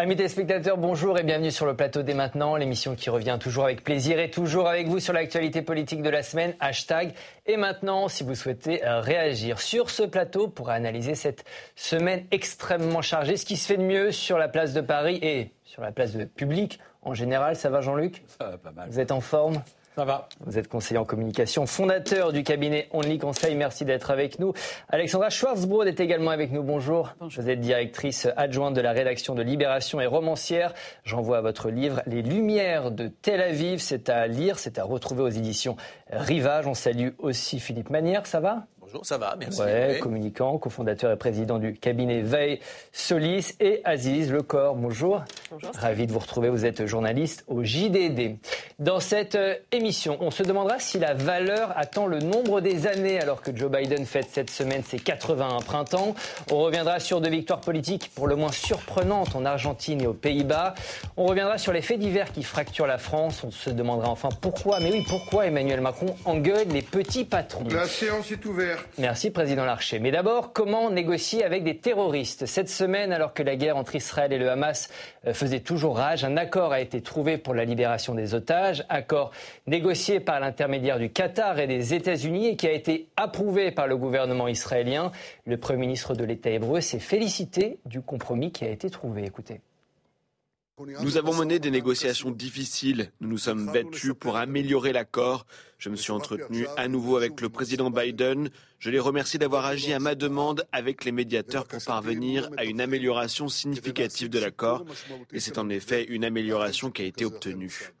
Amis téléspectateurs, bonjour et bienvenue sur le plateau dès maintenant, l'émission qui revient toujours avec plaisir et toujours avec vous sur l'actualité politique de la semaine, hashtag. Et maintenant, si vous souhaitez euh, réagir sur ce plateau pour analyser cette semaine extrêmement chargée, ce qui se fait de mieux sur la place de Paris et sur la place de public en général, ça va Jean-Luc? Ça va pas mal. Vous êtes en forme? Ça va. Vous êtes conseiller en communication, fondateur du cabinet Only Conseil. Merci d'être avec nous. Alexandra Schwarzbrod est également avec nous. Bonjour. Bonjour. Vous êtes directrice adjointe de la rédaction de Libération et romancière. J'envoie votre livre Les Lumières de Tel Aviv. C'est à lire, c'est à retrouver aux éditions Rivage. On salue aussi Philippe Manière. Ça va? Bonjour, ça va, merci. Ouais, communicant, cofondateur et président du cabinet Veille Solis et Aziz Lecor. Bonjour. Bonjour. Ravi de vous retrouver. Vous êtes journaliste au JDD. Dans cette euh, émission, on se demandera si la valeur attend le nombre des années alors que Joe Biden fête cette semaine ses 81 printemps. On reviendra sur deux victoires politiques pour le moins surprenantes en Argentine et aux Pays-Bas. On reviendra sur les faits divers qui fracturent la France. On se demandera enfin pourquoi, mais oui, pourquoi Emmanuel Macron engueule les petits patrons. La séance est ouverte. Merci, Président Larcher. Mais d'abord, comment négocier avec des terroristes Cette semaine, alors que la guerre entre Israël et le Hamas euh, faisait toujours rage, un accord a été trouvé pour la libération des otages, accord négocié par l'intermédiaire du Qatar et des États-Unis et qui a été approuvé par le gouvernement israélien. Le Premier ministre de l'État hébreu s'est félicité du compromis qui a été trouvé. Écoutez. Nous avons mené des négociations difficiles. Nous nous sommes battus pour améliorer l'accord. Je me suis entretenu à nouveau avec le président Biden. Je les remercie d'avoir agi à ma demande avec les médiateurs pour parvenir à une amélioration significative de l'accord. Et c'est en effet une amélioration qui a été obtenue.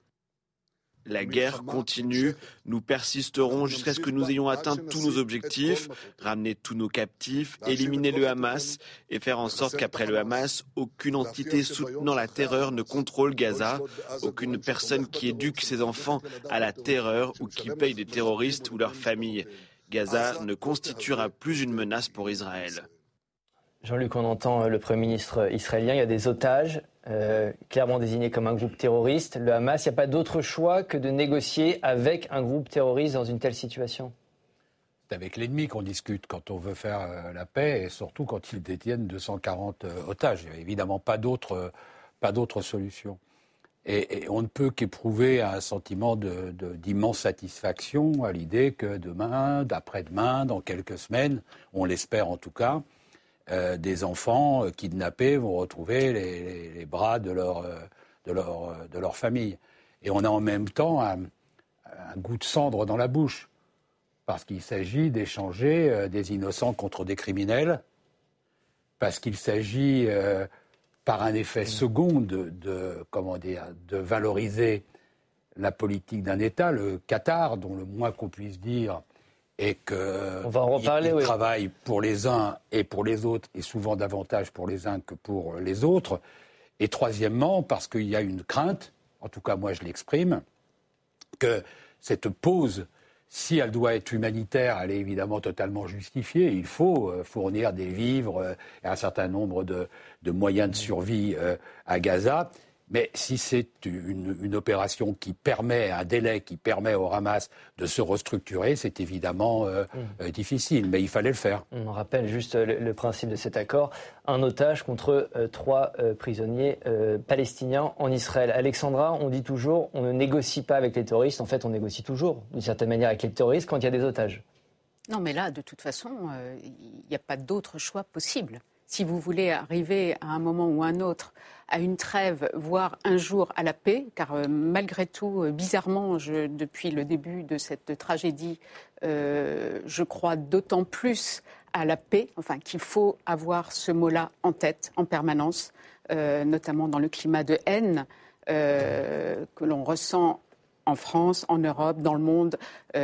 La guerre continue. Nous persisterons jusqu'à ce que nous ayons atteint tous nos objectifs, ramener tous nos captifs, éliminer le Hamas et faire en sorte qu'après le Hamas, aucune entité soutenant la terreur ne contrôle Gaza, aucune personne qui éduque ses enfants à la terreur ou qui paye des terroristes ou leurs familles. Gaza ne constituera plus une menace pour Israël. Jean-Luc, on entend le Premier ministre israélien, il y a des otages. Euh, clairement désigné comme un groupe terroriste. Le Hamas, il n'y a pas d'autre choix que de négocier avec un groupe terroriste dans une telle situation C'est avec l'ennemi qu'on discute quand on veut faire euh, la paix et surtout quand ils détiennent 240 euh, otages. Il n'y a évidemment pas d'autre pas solution. Et, on ne peut qu'éprouver un sentiment d'immense satisfaction à l'idée que demain, d'après-demain, dans quelques semaines, on l'espère en tout cas, euh, des enfants euh, kidnappés vont retrouver les, bras de leur, euh, de, leur, de leur famille. Et on a en même temps un, goût de cendre dans la bouche, parce qu'il s'agit d'échanger des innocents contre des criminels, parce qu'il s'agit, par un effet second, de, de, comment dire, de valoriser la politique d'un État, le Qatar, dont le moins qu'on puisse dire et que On va en reparler, il, travaille pour les uns et pour les autres, et souvent davantage pour les uns que pour les autres. Et troisièmement, parce qu'il y a une crainte, en tout cas moi je l'exprime, que cette pause, si elle doit être humanitaire, elle est évidemment totalement justifiée. Il faut euh, fournir des vivres euh, et un certain nombre de, de moyens de survie euh, à Gaza. Mais si c'est une, opération qui permet, un délai qui permet au Hamas de se restructurer, c'est évidemment euh, mm. euh, difficile, mais il fallait le faire. On rappelle juste le, principe de cet accord un otage contre euh, trois prisonniers palestiniens en Israël. Alexandra, on dit toujours on ne négocie pas avec les terroristes. En fait, on négocie toujours, d'une certaine manière, avec les terroristes quand il y a des otages. Non, mais là, de toute façon, il n'y a pas d'autre choix possible. Si vous voulez arriver à un moment ou un autre à une trêve, voire un jour à la paix, car euh, malgré tout, euh, bizarrement, depuis le début de cette tragédie, euh, je crois d'autant plus à la paix, enfin qu'il faut avoir ce mot-là en tête en permanence, notamment dans le climat de haine que l'on ressent en France, en Europe, dans le monde,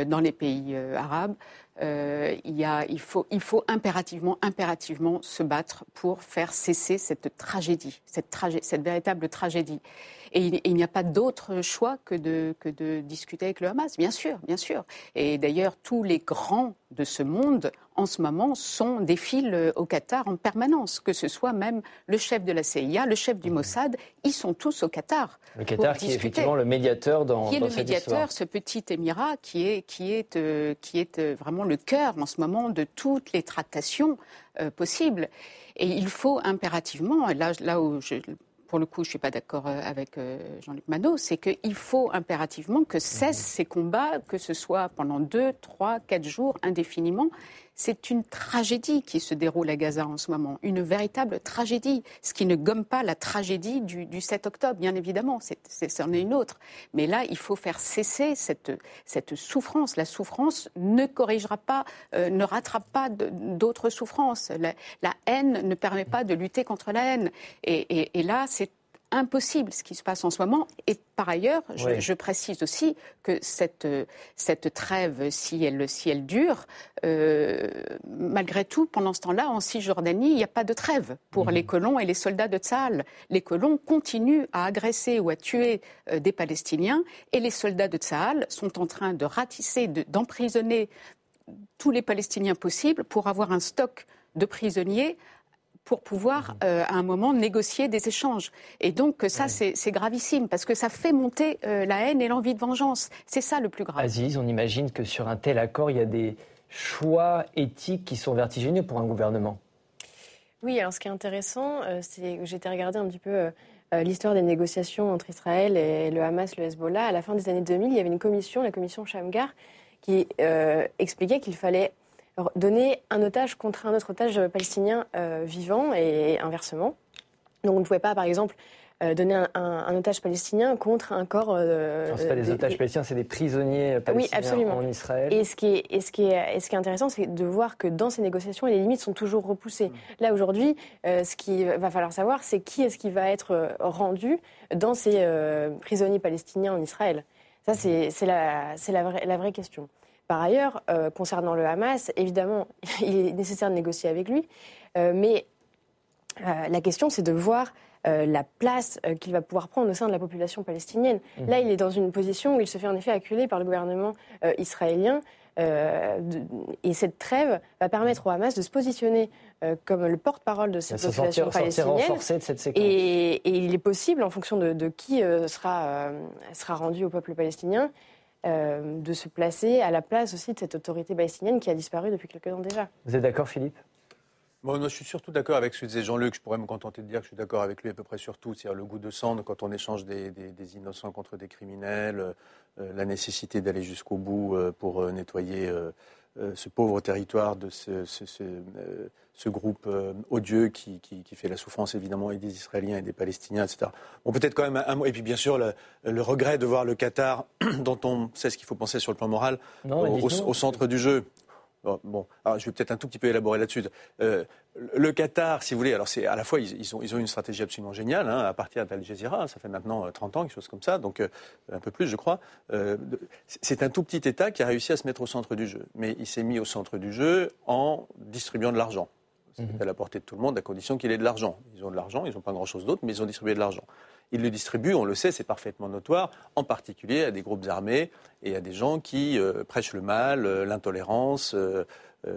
dans les pays arabes. Euh, il, faut, impérativement, se battre pour faire cesser cette tragédie, cette, cette véritable tragédie. Et il, n'y a pas d'autre choix que de, que de discuter avec le Hamas, bien sûr, bien sûr. Et d'ailleurs, tous les grands de ce monde, en ce moment, sont défilent au Qatar en permanence, que ce soit même le chef de la CIA, le chef du Mossad, ils sont tous au Qatar. Le Qatar qui est effectivement le médiateur dans, qui est le médiateur, ce petit émirat qui est, qui est, euh, qui est euh, vraiment le cœur en ce moment de toutes les tractations euh, possibles. Et il faut impérativement, là, là où je pour le coup, je ne suis pas d'accord euh, avec euh, Jean-Luc Manot, c'est qu'il faut impérativement que cessent mhm. ces combats, que ce soit pendant deux, trois, quatre jours, indéfiniment. C'est une tragédie qui se déroule à Gaza en ce moment, une véritable tragédie, ce qui ne gomme pas la tragédie du, 7 octobre, bien évidemment, c'en est, une autre. Mais là, il faut faire cesser cette, cette souffrance. La souffrance ne corrigera pas, euh, ne rattrape pas d'autres souffrances. La, haine ne permet pas de lutter contre la haine. et là, impossible ce qui se passe en ce moment. Et par ailleurs, je, précise aussi que cette, cette trêve, si elle, si elle dure, euh, malgré tout, pendant ce temps-là, en Cisjordanie, il n'y a pas de trêve pour mhm. les colons et les soldats de Tsahal. Les colons continuent à agresser ou à tuer euh, des Palestiniens et les soldats de Tsahal sont en train de ratisser, d'emprisonner tous les Palestiniens possibles pour avoir un stock de prisonniers pour pouvoir, euh, à un moment, négocier des échanges. Et donc, ça, c'est gravissime, parce que ça fait monter euh, la haine et l'envie de vengeance. C'est ça le plus grave. Aziz, on imagine que sur un tel accord, il y a des choix éthiques qui sont vertigineux pour un gouvernement. Oui, alors ce qui est intéressant, euh, c'est que j'ai été regarder un petit peu l'histoire des négociations entre Israël et le Hamas, le Hezbollah. À la fin des années 2000, il y avait une commission, la commission Shamgar, qui expliquait qu'il fallait donner un otage contre un autre otage palestinien euh, vivant et inversement. Donc on ne pouvait pas, par exemple, euh, donner un, otage palestinien contre un corps. Euh, ce pas des, otages palestiniens, c'est des prisonniers palestiniens en Israël. Et ce qui est, ce qui est, ce qui est intéressant, c'est de voir que dans ces négociations, les limites sont toujours repoussées. Mm. Là, aujourd'hui, ce qu'il va falloir savoir, c'est qui est-ce qui va être rendu dans ces prisonniers palestiniens en Israël. Ça, c'est la, la, la vraie question. Par ailleurs, euh, concernant le Hamas, évidemment, il est nécessaire de négocier avec lui, euh, mais euh, la question, c'est de voir la place qu'il va pouvoir prendre au sein de la population palestinienne. Mmh. Là, il est dans une position où il se fait en effet acculer par le gouvernement israélien. et cette trêve va permettre au Hamas de se positionner comme le porte-parole de cette population palestinienne. De cette séquence. Et, il est possible, en fonction de, de qui sera, sera rendu au peuple palestinien, euh, de se placer à la place aussi de cette autorité palestinienne qui a disparu depuis quelques temps déjà. Vous êtes d'accord, Philippe? Bon, je suis surtout d'accord avec ce que disait Jean-Luc. Je pourrais me contenter de dire que je suis d'accord avec lui à peu près sur tout. C'est-à-dire le goût de sang quand on échange des, innocents contre des criminels, euh, la nécessité d'aller jusqu'au bout euh, pour nettoyer ce pauvre territoire de ce, ce groupe euh, odieux qui, fait la souffrance évidemment et des Israéliens et des Palestiniens, etc. Bon, peut-être quand même un mot. Et puis bien sûr, le, regret de voir le Qatar, dont on sait ce qu'il faut penser sur le plan moral, au, centre du jeu. Bon, alors je vais peut-être un tout petit peu élaborer là-dessus. Euh, le Qatar, si vous voulez, alors c'est à la fois ils, ont, ils ont une stratégie absolument géniale hein, à partir d'Al Jazeera, ça fait maintenant 30 euh, ans, quelque chose comme ça, donc un peu plus, je crois. c'est un tout petit État qui a réussi à se mettre au centre du jeu, mais il s'est mis au centre du jeu en distribuant de l'argent. C'est mhm. à la portée de tout le monde à condition qu'il ait de l'argent. Ils ont de l'argent, ils n'ont pas grand-chose d'autre, mais ils ont distribué de l'argent. Ils le distribuent, on le sait, c'est parfaitement notoire, en particulier à des groupes armés et à des gens qui euh, prêchent le mal, euh, l'intolérance. Euh,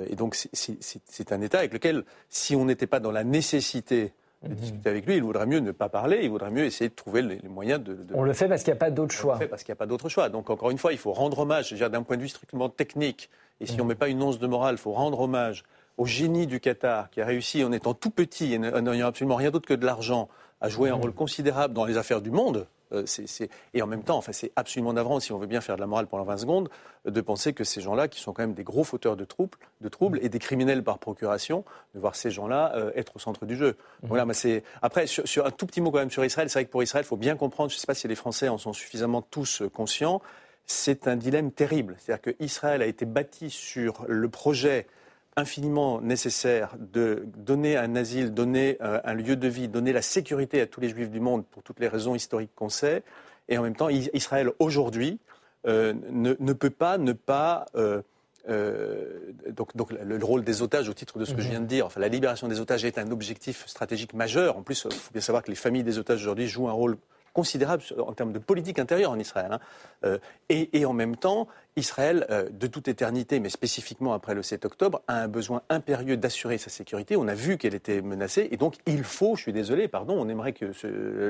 et donc c'est un État avec lequel, si on n'était pas dans la nécessité de mhm. discuter avec lui, il vaudrait mieux ne pas parler, il vaudrait mieux essayer de trouver les, moyens de, On le fait parce qu'il n'y a pas d'autre choix. On le fait parce qu'il n'y a pas d'autre choix. Donc encore une fois, il faut rendre hommage, d'un point de vue strictement technique, et si on ne mhm. met pas une once de morale, il faut rendre hommage au génie du Qatar qui a réussi en étant tout petit et n'ayant absolument rien d'autre que de l'argent à jouer un mmh. rôle considérable dans les affaires du monde. Euh, et en même temps, enfin, c'est absolument navrant, si on veut bien faire de la morale pendant 20 secondes, de penser que ces gens-là, qui sont quand même des gros fauteurs de troubles, de troubles et des criminels par procuration, de voir ces gens-là euh, être au centre du jeu. Mmh. Voilà, mais c'est après sur, un tout petit mot quand même sur Israël. C'est vrai que pour Israël, il faut bien comprendre. Je ne sais pas si les Français en sont suffisamment tous euh, conscients. C'est un dilemme terrible. C'est-à-dire qu'Israël a été bâti sur le projet infiniment nécessaire de donner un asile, donner euh, un lieu de vie, donner la sécurité à tous les juifs du monde pour toutes les raisons historiques qu'on sait. Et en même temps, Israël aujourd'hui euh, ne, peut pas ne pas. Euh, donc, le rôle des otages, au titre de ce que je viens de dire, enfin, la libération des otages est un objectif stratégique majeur. En plus, il faut bien savoir que les familles des otages aujourd'hui jouent un rôle considérable en termes de politique intérieure en Israël. Hein. Et, en même temps, Israël, euh, de toute éternité, mais spécifiquement après le 7 octobre, a un besoin impérieux d'assurer sa sécurité. On a vu qu'elle était menacée, et donc il faut, je suis désolé, pardon, on aimerait que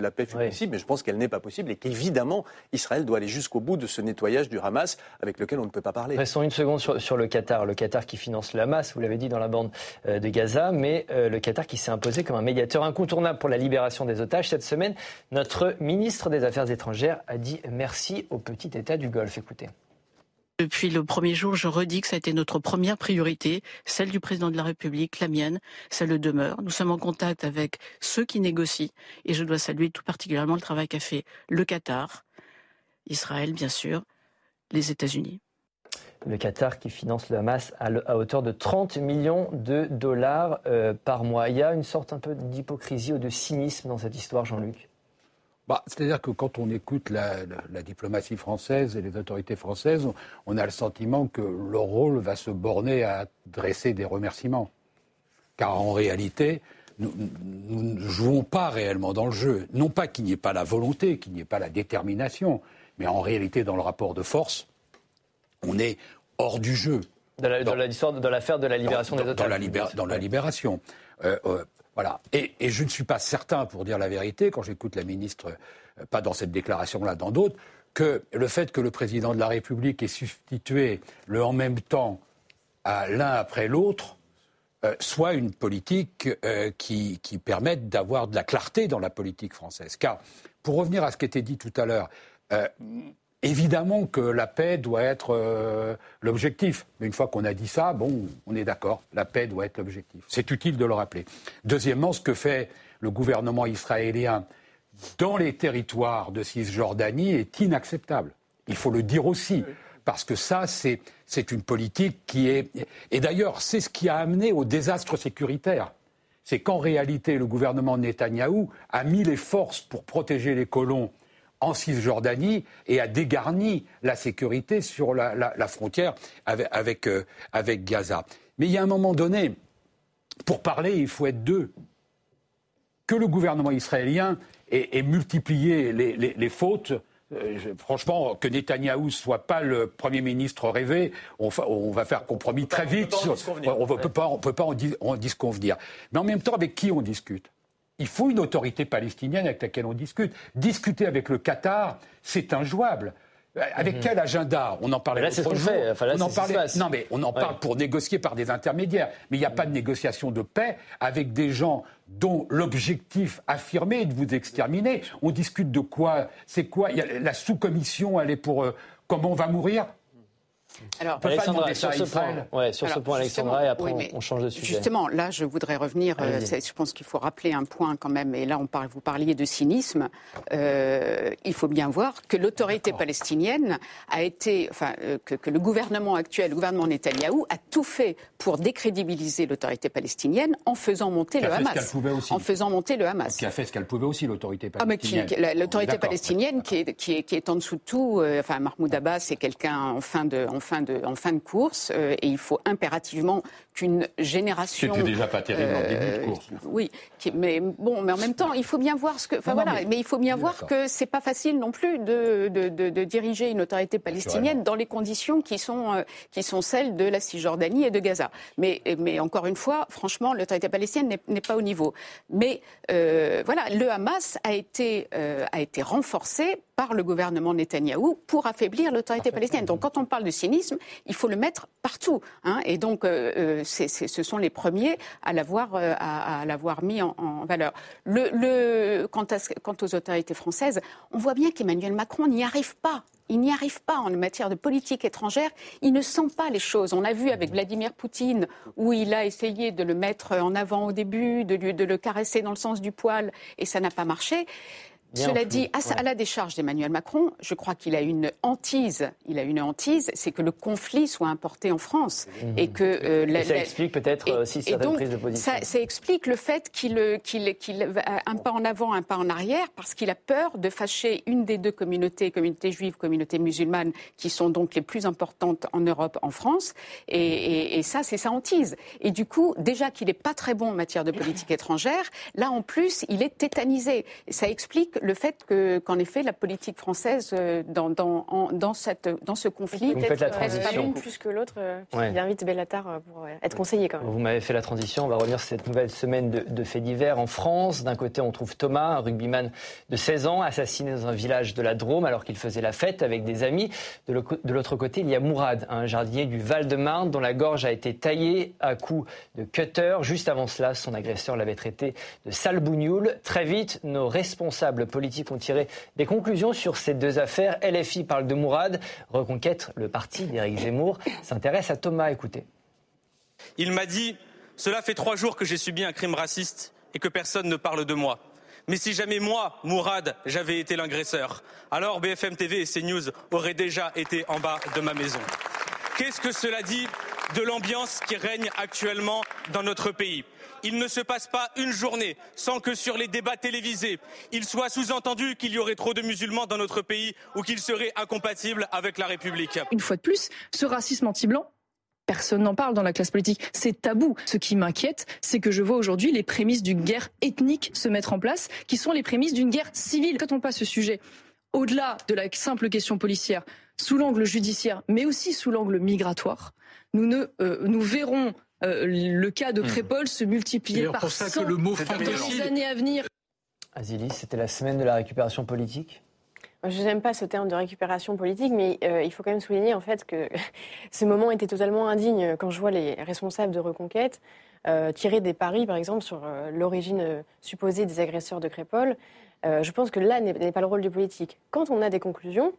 la paix fût possible, mais je pense qu'elle n'est pas possible, et qu'évidemment, Israël doit aller jusqu'au bout de ce nettoyage du Hamas avec lequel on ne peut pas parler. Restons une seconde sur, le Qatar. Le Qatar qui finance le Hamas, vous l'avez dit dans la bande euh, de Gaza, mais le Qatar qui s'est imposé comme un médiateur incontournable pour la libération des otages. Cette semaine, notre ministre des Affaires étrangères a dit merci au petit État du Golfe. Écoutez. Depuis le premier jour, je redis que ça a été notre première priorité, celle du président de la République, la mienne, ça le demeure. Nous sommes en contact avec ceux qui négocient et je dois saluer tout particulièrement le travail qu'a fait le Qatar, Israël bien sûr, les États-Unis. Le Qatar qui finance le Hamas à, hauteur de 30 millions de dollars euh, par mois. Il y a une sorte un peu d'hypocrisie ou de cynisme dans cette histoire, Jean-Luc? Bah, c'est-à-dire que quand on écoute la, diplomatie française et les autorités françaises, on a le sentiment que leur rôle va se borner à dresser des remerciements. Car en réalité, nous, ne jouons pas réellement dans le jeu. Non pas qu'il n'y ait pas la volonté, qu'il n'y ait pas la détermination, mais en réalité, dans le rapport de force, on est hors du jeu. Dans de l'affaire de la libération des otages. Dans la, libération. Euh, euh, voilà. Et, je ne suis pas certain, pour dire la vérité, quand j'écoute la ministre, euh, pas dans cette déclaration-là, dans d'autres, que le fait que le président de la République ait substitué le en même temps à l'un après l'autre euh, soit une politique euh, qui, qui, permette d'avoir de la clarté dans la politique française. Car, pour revenir à ce qui était dit tout à l'heure, Évidemment que la paix doit être euh, l'objectif. Mais une fois qu'on a dit ça, bon, on est d'accord, la paix doit être l'objectif. C'est utile de le rappeler. Deuxièmement, ce que fait le gouvernement israélien dans les territoires de Cisjordanie est inacceptable. Il faut le dire aussi. Parce que ça, c'est une politique qui est. Et d'ailleurs, c'est ce qui a amené au désastre sécuritaire. C'est qu'en réalité, le gouvernement Netanyahou a mis les forces pour protéger les colons en Cisjordanie et a dégarni la sécurité sur la, frontière avec, euh, avec, Gaza. Mais il y a un moment donné, pour parler, il faut être deux. Que le gouvernement israélien ait, multiplié les, fautes, euh, franchement, que Netanyahou soit pas le Premier ministre rêvé, on, va faire compromis très vite. on ne peut pas, on peut pas en, en disconvenir. Mais en même temps, avec qui on discute? Il faut une autorité palestinienne avec laquelle on discute. Discuter avec le Qatar, c'est injouable. Euh, avec mhm. quel agenda? On en parlait là, on en parlait... Non, mais on en parle pour négocier par des intermédiaires. Mais il n'y a pas de négociation de paix avec des gens dont l'objectif affirmé est de vous exterminer. On discute de quoi? C'est quoi? La sous-commission, elle est pour euh, comment on va mourir? Alors, Alexandra, sur, ce point, ouais, sur ce point, Alexandra, et après on, change de sujet. Justement, là, je voudrais revenir. Euh, je pense qu'il faut rappeler un point quand même. Et là, on parle, vous parliez de cynisme. Euh, il faut bien voir que l'autorité palestinienne a été, enfin, euh, que, le gouvernement actuel, le gouvernement Netanyahou, a tout fait pour décrédibiliser l'autorité palestinienne en faisant monter le Hamas. En faisant monter le Hamas. Qui a fait ce qu'elle pouvait aussi, l'autorité palestinienne. Ah, mais l'autorité palestinienne, qui est, qui, est, qui est en dessous de tout. enfin, Mahmoud Abbas, c'est quelqu'un en fin de en fin de, en fin de course euh, et il faut impérativement qu'une génération. C'était déjà pas terrible en début de euh, course. Oui, mais bon, mais en même temps, il faut bien voir ce que. Enfin voilà, mais, il faut bien voir que c'est pas facile non plus de, de, de, diriger une autorité palestinienne dans les conditions qui sont, euh, qui sont celles de la Cisjordanie et de Gaza. Mais, mais encore une fois, franchement, l'autorité palestinienne n'est pas au niveau. Mais voilà, le Hamas a été, a été renforcé par le gouvernement Netanyahou pour affaiblir l'autorité palestinienne. Donc quand on parle de cynisme, il faut le mettre partout. Hein. Et donc euh, euh ce sont les premiers à l'avoir euh, à, mis en, valeur. Le, le, quant, aux autorités françaises, on voit bien qu'Emmanuel Macron n'y arrive pas il n'y arrive pas en matière de politique étrangère. Il ne sent pas les choses. On a vu avec Vladimir Poutine où il a essayé de le mettre en avant au début, de le caresser dans le sens du poil, et ça n'a pas marché. Cela dit, à, la décharge d'Emmanuel Macron, je crois qu'il a une hantise. Il a une hantise, c'est que le conflit soit importé en France mmh. et que euh, ça explique peut-être aussi certaines prises de position. Ça, explique le fait qu'il euh, qu'il qu'il un pas en avant, un pas en arrière, parce qu'il a peur de fâcher une des deux communautés, communauté juive, communauté musulmane, qui sont donc les plus importantes en Europe, en France. Et, et ça, c'est sa hantise. Et du coup, déjà qu'il n'est pas très bon en matière de politique étrangère, là en plus, il est tétanisé. Et ça explique le fait que, qu'en effet, la politique française, euh, dans, dans, dans, cette, dans ce conflit, Vous faites la transition. plus que l'autre, euh, il invite Bellatar pour être conseiller quand même. Vous m'avez fait la transition. On va revenir sur cette nouvelle semaine de, de faits divers en France. D'un côté, on trouve Thomas, un rugbyman de 16 ans, assassiné dans un village de la Drôme alors qu'il faisait la fête avec des amis. De l'autre côté, il y a Mourad, un jardinier du Val-de-Marne dont la gorge a été taillée à coups de cutter. Juste avant cela, son agresseur l'avait traité de sale bougnoule. Très vite, nos responsables politiques ont tiré des conclusions sur ces deux affaires. LFI parle de Mourad. Reconquête, le parti d'Éric Zemmour, s'intéresse à Thomas. Écoutez. Il m'a dit Cela fait trois jours que j'ai subi un crime raciste et que personne ne parle de moi. Mais si jamais moi, Mourad, j'avais été l'agresseur, alors BFM TV et CNews auraient déjà été en bas de ma maison. Qu'est-ce que cela dit de l'ambiance qui règne actuellement dans notre pays? Il ne se passe pas une journée sans que sur les débats télévisés, il soit sous-entendu qu'il y aurait trop de musulmans dans notre pays ou qu'ils seraient incompatibles avec la République. Une fois de plus, ce racisme anti-blanc, Personne n'en parle dans la classe politique. C'est tabou. Ce qui m'inquiète, c'est que je vois aujourd'hui les prémices d'une guerre ethnique se mettre en place, qui sont les prémices d'une guerre civile. Quand pas ce sujet au-delà de la simple question policière, sous l'angle judiciaire, mais aussi sous l'angle migratoire, nous, ne, euh, nous verrons euh, le cas de hmm. Crépol se multiplier par 100 le mot dans les années à venir. Azilis, c'était la semaine de la récupération politique? Je n'aime pas ce terme de récupération politique, mais euh, il faut quand même souligner en fait que ce moment était totalement indigne quand je vois les responsables de Reconquête euh, tirer des paris, par exemple, sur euh, l'origine supposée des agresseurs de Crépol. je pense que là n'est pas le rôle du politique. Quand on a des conclusions,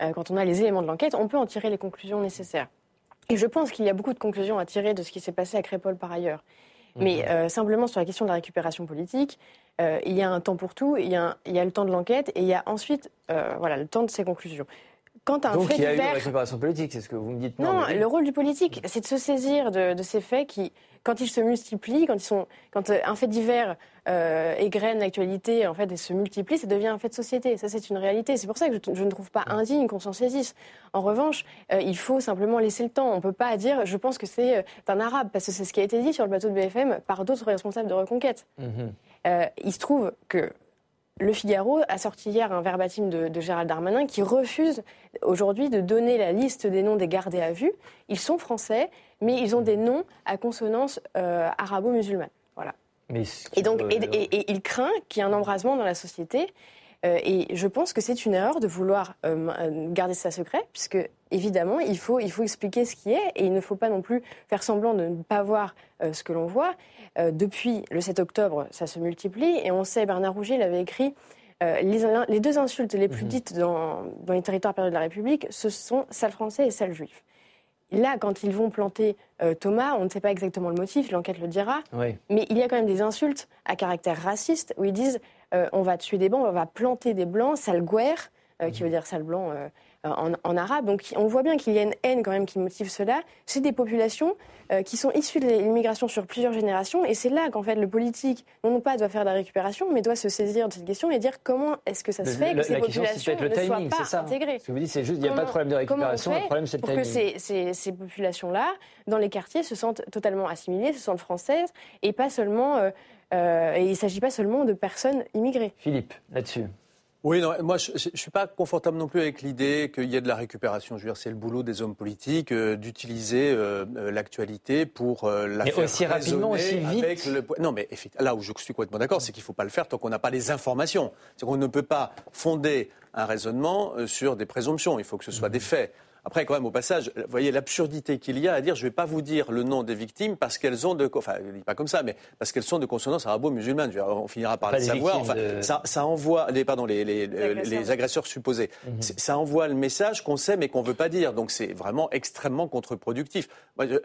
quand on a les éléments de l'enquête, on peut en tirer les conclusions nécessaires. Et je pense qu'il y a beaucoup de conclusions à tirer de ce qui s'est passé à Crépol par ailleurs. Mais mhm. simplement sur la question de la récupération politique, euh, il y a un temps pour tout, il y a, il y a le temps de l'enquête et il y a ensuite euh, voilà, le temps de ses conclusions. Quand un Donc fait il y a eu une récupération politique, c'est ce que vous me dites Non, le rôle du politique, c'est de se saisir de, de, ces faits qui, quand ils se multiplient, quand, ils sont, quand euh, un fait divers euh, égrène l'actualité en fait, et se multiplie, ça devient un fait de société. Ça, c'est une réalité. C'est pour ça que je, je, ne trouve pas indigne qu'on s'en saisisse. En revanche, euh, il faut simplement laisser le temps. On ne peut pas dire, je pense que c'est un arabe, parce que c'est ce qui a été dit sur le bateau de BFM par d'autres responsables de reconquête. Mhm. Euh, il se trouve que le Figaro a sorti hier un verbatim de, Gérald Darmanin qui refuse aujourd'hui de donner la liste des noms des gardés à vue. Ils sont français, mais ils ont des noms à consonance euh, arabo-musulmane. Voilà. et donc, et, il craint qu'il y ait un embrasement dans la société. Euh, et je pense que c'est une erreur de vouloir garder ça secret, puisque évidemment, il faut, il faut expliquer ce qui est, et il ne faut pas non plus faire semblant de ne pas voir ce que l'on voit. Euh, depuis le 7 octobre, ça se multiplie. Et on sait, Bernard Rouget l'avait écrit, euh, les, deux insultes les plus mhm. dites dans, les territoires perdus de la République, ce sont sale français et sale juif. Là, quand ils vont planter euh, Thomas, on ne sait pas exactement le motif, l'enquête le dira, mais il y a quand même des insultes à caractère raciste où ils disent on va tuer des blancs, on va planter des blancs, sale guerre, qui veut dire sale blanc en, arabe. Donc on voit bien qu'il y a une haine quand même qui motive cela C'est des populations euh, qui sont issues de l'immigration sur plusieurs générations. Et c'est là qu'en fait le politique, non pas doit faire de la récupération, mais doit se saisir de cette question et dire comment est-ce que ça se fait que ces populations ne soient pas intégrées. Ce que vous dites, c'est juste qu'il n'y a pas de problème de récupération, le problème c'est le timing. Pour que ces, ces, populations-là, dans les quartiers, se sentent totalement assimilées, se sentent françaises et pas seulement... Euh, euh, et il ne s'agit pas seulement de personnes immigrées. Philippe, là-dessus. Oui, non, moi je ne suis pas confortable non plus avec l'idée qu'il y ait de la récupération. Je veux dire, c'est le boulot des hommes politiques euh, d'utiliser euh, euh, l'actualité pour la faire aussi rapidement, aussi vite. Non, mais là où je suis complètement d'accord, c'est qu'il ne faut pas le faire tant qu'on n'a pas les informations. C'est qu'on ne peut pas fonder un raisonnement sur des présomptions. Il faut que ce soit des faits. Après, quand même, au passage, vous voyez l'absurdité qu'il y a à dire je ne vais pas vous dire le nom des victimes parce qu'elles ont de. Enfin, pas comme ça, mais parce qu'elles sont de consonance arabo-musulmane. On finira par le savoir. Enfin, ça, ça, envoie. Les, pardon, les, les, les agresseurs. supposés. Mhm. Ça envoie le message qu'on sait mais qu'on ne veut pas dire. Donc c'est vraiment extrêmement contre-productif. Euh,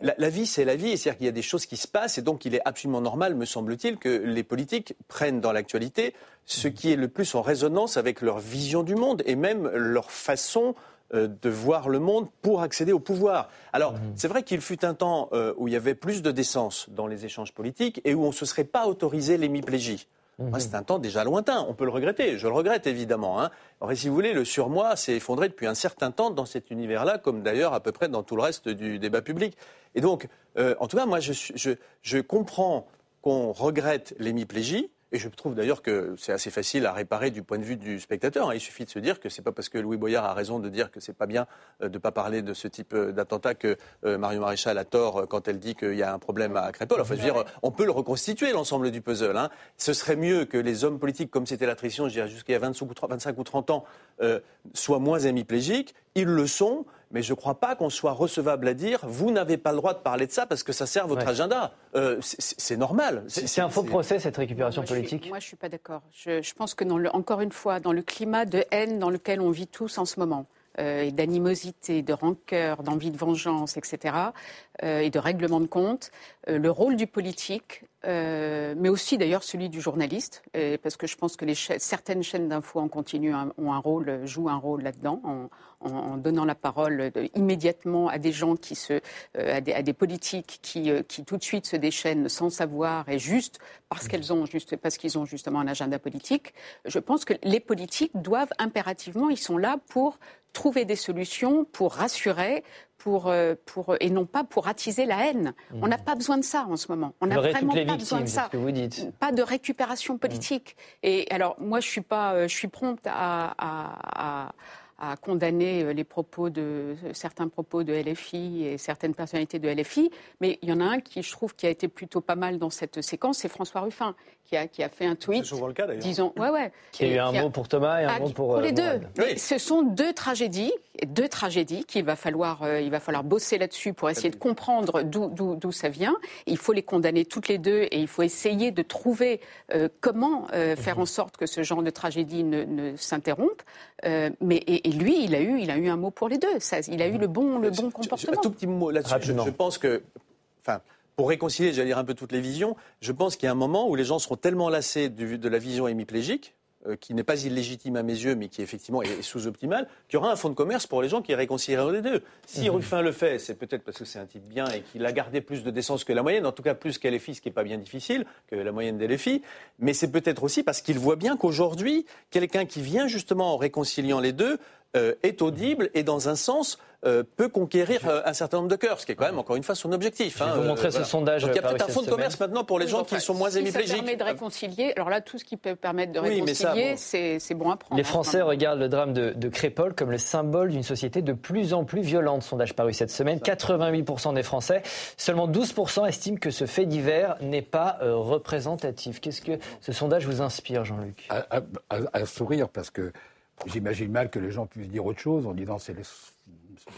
la, la, vie, c'est la vie. C'est-à-dire qu'il y a des choses qui se passent et donc il est absolument normal, me semble-t-il, que les politiques prennent dans l'actualité ce qui est le plus en résonance avec leur vision du monde et même leur façon euh, de voir le monde pour accéder au pouvoir. Alors, mmh. c'est vrai qu'il fut un temps euh, où il y avait plus de décence dans les échanges politiques et où on ne se serait pas autorisé l'hémiplégie. Mmh. c'est un temps déjà lointain. On peut le regretter. Je le regrette évidemment. Hein. si vous voulez, le surmoi s'est effondré depuis un certain temps dans cet univers-là, comme d'ailleurs à peu près dans tout le reste du débat public. Et donc, euh, en tout cas, moi, je, je comprends qu'on regrette l'hémiplégie Et je trouve d'ailleurs que c'est assez facile à réparer du point de vue du spectateur. Il suffit de se dire que c'est pas parce que Louis Boyard a raison de dire que c'est pas bien euh, de ne pas parler de ce type euh, d'attentat que euh, Mario Maréchal a tort quand elle dit qu'il y a un problème à Crépol. Enfin, je veux dire, on peut le reconstituer l'ensemble du puzzle. Hein. Ce serait mieux que les hommes politiques, comme c'était la tradition, je dirais jusqu'à 25 ou 30 ans, soient moins hémiplégiques. Ils le sont mais je ne crois pas qu'on soit recevable à dire vous n'avez pas le droit de parler de ça parce que ça sert votre agenda. Euh, c'est normal. C'est un faux procès cette récupération politique. moi, je ne suis pas d'accord. Je, pense que, dans le, encore une fois, dans le climat de haine dans lequel on vit tous en ce moment, euh, et d'animosité, de rancœur, d'envie de vengeance, etc., euh, et de règlement de compte, le rôle du politique, mais aussi d'ailleurs celui du journaliste, parce que je pense que certaines chaînes d'infos en continu ont un rôle, jouent un rôle là-dedans, en, donnant la parole immédiatement à des gens qui se, euh, à, des, politiques qui, euh, qui tout de suite se déchaînent sans savoir et juste parce qu'elles ont juste parce qu'ils ont justement un agenda politique. Je pense que les politiques doivent impérativement, ils sont là pour trouver des solutions, pour rassurer, pour, euh, pour, et non pas pour attiser la haine. On n'a mmh. pas besoin de ça en ce moment. On n'a vraiment pas besoin de ça. vous dites. Pas de récupération politique. Mmh. Et alors, moi, je suis pas, je suis prompte à, à à condamner euh, les propos de certains propos de LFI et certaines personnalités de LFI, mais il y en a un qui je trouve qui a été plutôt pas mal dans cette séquence, c'est François Ruffin qui a, qui a fait un tweet. C'est souvent le cas d'ailleurs. Disons, ouais, ouais. Qui a eu un mot pour Thomas et un mot pour, pour les euh, deux. Ce sont deux tragédies, deux tragédies qu'il va falloir, euh, il va falloir bosser là-dessus pour essayer de comprendre d'où ça vient. Il faut les condamner toutes les deux et il faut essayer de trouver comment faire mhm. en sorte que ce genre de tragédie ne, ne s'interrompe. mais et, et lui, il a eu, il a eu un mot pour les deux. Ça, il a eu le bon, le bon comportement. Un tout petit mot là-dessus. Je, pense que, enfin, pour réconcilier, j'allais dire un peu toutes les visions, je pense qu'il y a un moment où les gens seront tellement lassés de la vision hémiplégique euh, qui n'est pas illégitime à mes yeux, mais qui effectivement est, sous-optimal, qu'il y aura un fonds de commerce pour les gens qui réconcilieraient les deux. Si mmh. Ruffin le fait, c'est peut-être parce que c'est un type bien et qu'il a gardé plus de décence que la moyenne, en tout cas plus qu'elle ce qui n'est pas bien difficile, que la moyenne des filles, mais c'est peut-être aussi parce qu'il voit bien qu'aujourd'hui, quelqu'un qui vient justement en réconciliant les deux euh, est audible et dans un sens euh, peut conquérir euh, un certain nombre de cœurs, ce qui est quand même, encore une fois, son objectif. Je vais vous hein, montrer ce sondage. Donc, il y a peut-être un fonds de commerce maintenant pour les gens qui sont moins hémiplégiques. Ça permet de réconcilier. Alors là, tout ce qui peut permettre de réconcilier, c'est bon à prendre. Les Français regardent le drame de, de Crépol comme le symbole d'une société de plus en plus violente. Sondage paru cette semaine. 88% des Français, seulement 12% estiment que ce fait divers n'est pas euh, représentatif. Qu'est-ce que ce sondage vous inspire, Jean-Luc? À, sourire, parce que j'imagine mal que les gens puissent dire autre chose en disant c'est les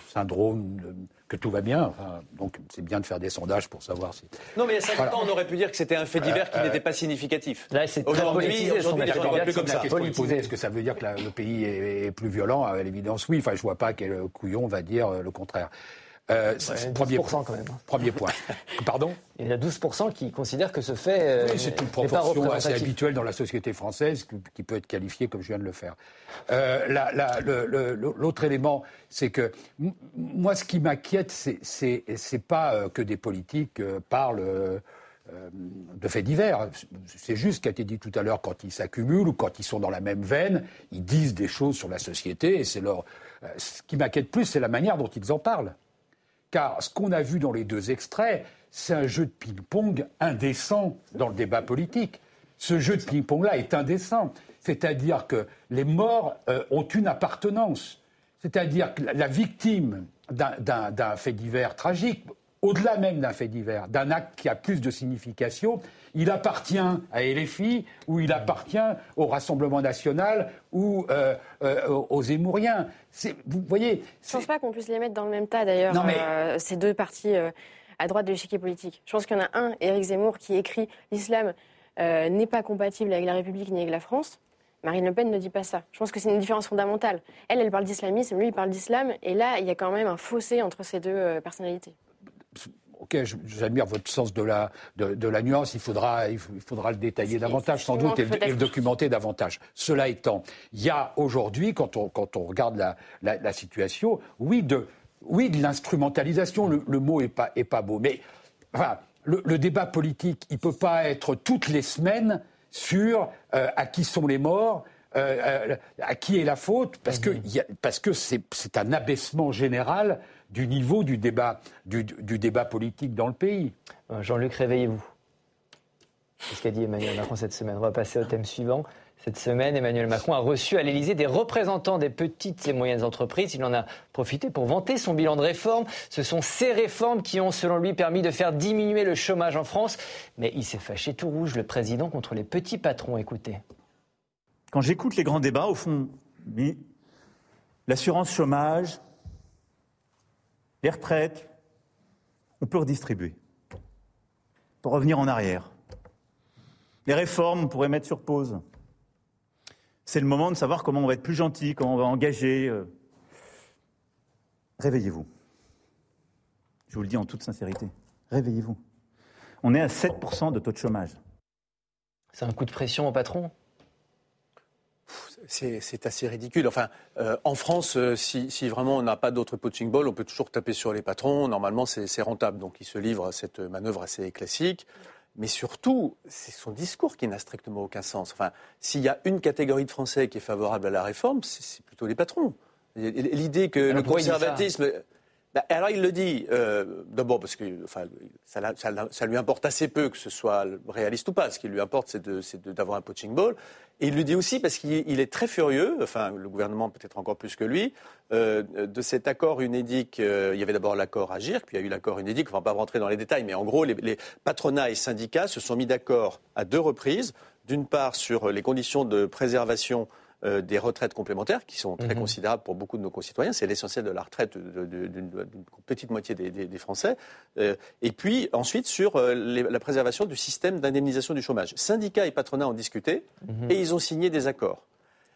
syndrome que tout va bien. donc c'est bien de faire des sondages pour savoir si. Non, mais il y a 50 ans, on aurait pu dire que c'était un fait divers qui euh, n'était pas significatif. Là, c'est aujourd'hui, aujourd'hui, plus comme ça. Est-ce que ça veut dire que le pays est, plus violent? À l'évidence, oui. Enfin, je vois pas quel couillon va dire le contraire. Euh, c'est premier, point, quand même. Premier point. Pardon Il y a 12% qui considèrent que ce fait. Euh, c'est une proportion assez habituelle dans la société française qui peut être qualifiée comme je viens de le faire. Euh, l'autre élément, c'est que moi, ce qui m'inquiète, c'est pas euh, que des politiques parlent. de faits divers. C'est juste ce qui a été dit tout à l'heure, quand ils s'accumulent ou quand ils sont dans la même veine, ils disent des choses sur la société et c'est leur. Ce qui m'inquiète plus, c'est la manière dont ils en parlent. Car ce qu'on a vu dans les deux extraits, c'est un jeu de ping-pong indécent dans le débat politique. Ce jeu de ping-pong-là est indécent. C'est-à-dire que les morts euh, ont une appartenance. C'est-à-dire que la victime d'un fait divers tragique, au-delà même d'un fait divers, d'un acte qui a plus de signification, il appartient à LFI ou il appartient au Rassemblement national ou euh, euh, aux Émouriens. Vous voyez Je ne pense pas qu'on puisse les mettre dans le même tas d'ailleurs, euh, ces deux partis à droite de l'échiquier politique. Je pense qu'il y en a un, Éric Zemmour, qui écrit l'islam n'est pas compatible avec la République ni avec la France. Marine Le Pen ne dit pas ça. Je pense que c'est une différence fondamentale. Elle, elle parle d'islamisme, lui, il parle d'islam, et là, il y a quand même un fossé entre ces deux personnalités ok, j'admire votre sens de la, de, la nuance, il faudra, il faudra le détailler davantage sans doute et, le documenter davantage. Cela étant, il y a aujourd'hui, quand on, quand on regarde la, la, situation, oui, de, oui, de l'instrumentalisation, le, mot n'est pas, est pas beau, mais enfin, le, débat politique, il ne peut pas être toutes les semaines sur euh, à qui sont les morts, euh, euh, à qui est la faute, parce que, mmh. parce que c'est un abaissement général du niveau du débat, du, débat politique dans le pays. Euh, Jean-Luc, réveillez-vous. C'est ce qu'a dit Emmanuel Macron cette semaine. On va passer au thème suivant. Cette semaine, Emmanuel Macron a reçu à l'Élysée des représentants des petites et moyennes entreprises. Il en a profité pour vanter son bilan de réforme. Ce sont ces réformes qui ont, selon lui, permis de faire diminuer le chômage en France. Mais il s'est fâché tout rouge, le président, contre les petits patrons. Écoutez. Quand j'écoute les grands débats, au fond, l'assurance chômage, les retraites, on peut redistribuer. Pour revenir en arrière. Les réformes, on pourrait mettre sur pause c'est le moment de savoir comment on va être plus gentil, comment on va engager. Euh. Réveillez-vous. Je vous le dis en toute sincérité. Réveillez-vous. On est à 7% de taux de chômage. C'est un coup de pression au patron? C'est assez ridicule. Enfin, euh, en France, euh, si, vraiment on n'a pas d'autre poaching ball, on peut toujours taper sur les patrons. Normalement, c'est rentable. Donc, il se livre à cette manœuvre assez classique mais surtout, c'est son discours qui n'a strictement aucun sens. Enfin, s'il y a une catégorie de Français qui est favorable à la réforme, c'est plutôt les patrons. L'idée que le conservatisme. Bah, alors il le dit, euh, d'abord parce que enfin, ça, lui importe assez peu que ce soit réaliste ou pas. Ce qui lui importe, c'est d'avoir un poaching ball. Et il le dit aussi parce qu'il est très furieux, enfin le gouvernement peut-être encore plus que lui, euh, de cet accord. Euh, il y avait d'abord l'accord Agir, puis il y a eu l'accord unédique. On ne va pas rentrer dans les détails, mais en gros, les, les patronats et syndicats se sont mis d'accord à deux reprises. D'une part sur les conditions de préservation euh, des retraites complémentaires qui sont très mhm. considérables pour beaucoup de nos concitoyens. C'est l'essentiel de la retraite d'une petite moitié des, Français. Euh, et puis ensuite sur euh, la préservation du système d'indemnisation du chômage. Syndicats et patronats ont discuté mhm. et ils ont signé des accords.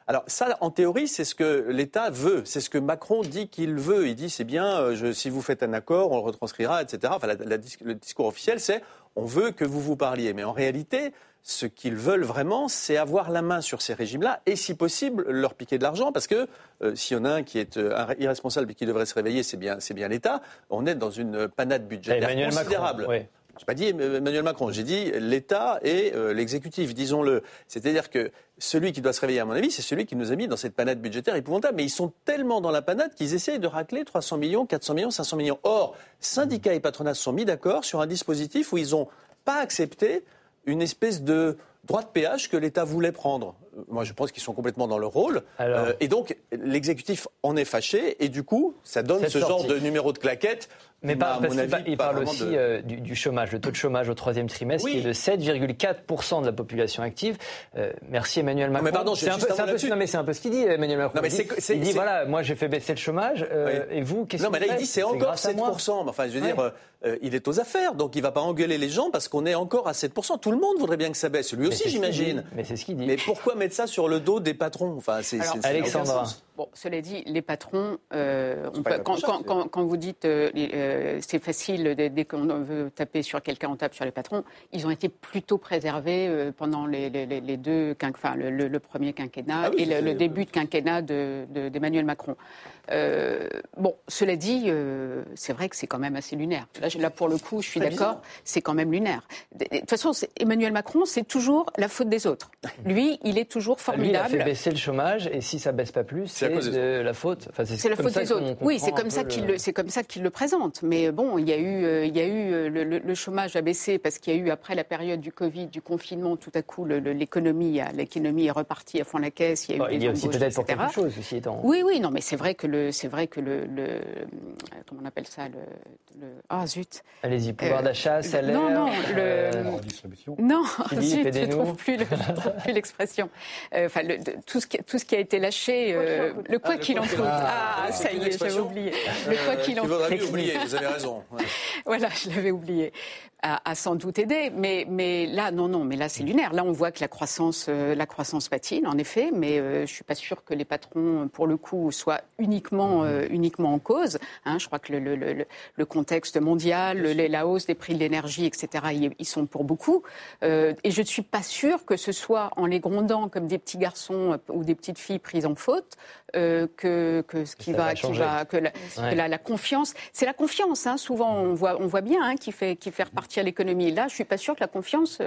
Alors ça, en théorie, c'est ce que l'État veut, c'est ce que Macron dit qu'il veut. Il dit c'est bien, si vous faites un accord, on le retranscrira, etc. Enfin, le discours officiel, c'est on veut que vous vous parliez. Mais en réalité, ce qu'ils veulent vraiment, c'est avoir la main sur ces régimes-là et, si possible, leur piquer de l'argent. Parce que euh, s'il y en a un qui est euh, irresponsable et qui devrait se réveiller, c'est bien, bien l'État. On est dans une panade budgétaire considérable. N'ai pas dit Emmanuel Macron, j'ai dit l'État et euh, l'exécutif, disons-le. C'est-à-dire que celui qui doit se réveiller, à mon avis, c'est celui qui nous a mis dans cette panade budgétaire épouvantable. Mais ils sont tellement dans la panade qu'ils essayent de racler 300 millions, 400 millions, 500 millions. Or, syndicats et patronats sont mis d'accord sur un dispositif où ils n'ont pas accepté une espèce de droit de péage que l'État voulait prendre. Moi, je pense qu'ils sont complètement dans leur rôle. Euh, et donc, l'exécutif en est fâché. Et du coup, ça donne ce genre de numéro de claquette mais pas, parce il, parle aussi euh, du, chômage, le taux de chômage au troisième trimestre qui est de 7,4% de la population active. Euh, merci Emmanuel Macron. mais pardon, c'est un, peu, non, mais c'est un peu ce qu'il dit Emmanuel Macron. il, dit, il dit voilà, moi j'ai fait baisser le chômage et vous, qu'est-ce que vous Non, mais là il dit c'est encore 7%. Enfin, je veux dire, il est aux affaires, donc il va pas engueuler les gens parce qu'on est encore à 7%. Tout le monde voudrait bien que ça baisse, lui aussi j'imagine. Mais c'est ce qu'il dit. Mais pourquoi mettre ça sur le dos des patrons Enfin, c'est Alexandra. Bon, cela dit, les patrons, on peut, quand, quand, quand, vous dites c'est facile dès, qu'on veut taper sur quelqu'un, on tape sur les patrons. Ils ont été plutôt préservés euh, pendant les, deux, enfin, le, premier quinquennat ah et le, début de quinquennat d'Emmanuel Macron. Euh, bon, cela dit, euh, c'est vrai que c'est quand même assez lunaire. Là, pour le coup, je suis d'accord, c'est quand même lunaire. De, toute façon, Emmanuel Macron, c'est toujours la faute des autres. Lui, il est toujours formidable. Lui, il a fait baisser le chômage, et si ça baisse pas plus, c'est de la faute. Enfin, c'est la faute des autres. Oui, c'est comme ça qu'il le... c'est comme ça qu'il le présente. Mais bon, il y a eu, euh, il y a eu le, chômage a baissé parce qu'il y a eu après la période du Covid, du confinement, tout à coup, l'économie, l'économie est repartie à fond la caisse. Il y a, eu il y a aussi peut-être pour quelque chose, aussi étant. Oui, oui, non, mais c'est vrai que le c'est vrai que le, comment on appelle ça, le, ah zut. Allez-y, pouvoir euh, d'achat, salaire. Non, non, le, euh, distribution. Non, zut, je ne trouve plus l'expression. Euh, enfin, tout ce qui, tout ce qui a été lâché, le quoi qu'il en coûte. Ah, ça y est, j'avais oublié. Le quoi qu'il en coûte. oublié, vous avez raison. voilà, je l'avais oublié a, sans doute aidé. Mais, mais là, non, non, mais là, c'est lunaire. Là, on voit que la croissance, euh, la croissance patine, en effet, mais euh, je ne suis pas sûre que les patrons, pour le coup, soient uniquement, euh, uniquement en cause. Hein. je crois que le, le, le, contexte mondial, la hausse des prix de l'énergie, etc., ils, sont pour beaucoup. et je ne suis pas sûre que ce soit en les grondant comme des petits garçons ou des petites filles prises en faute que, que ce qui va, qui va, que la, la, confiance, c'est la confiance. Hein, souvent, on voit, on voit bien hein, qui fait, qui fait repartir l'économie. Là, je suis pas sûre que la confiance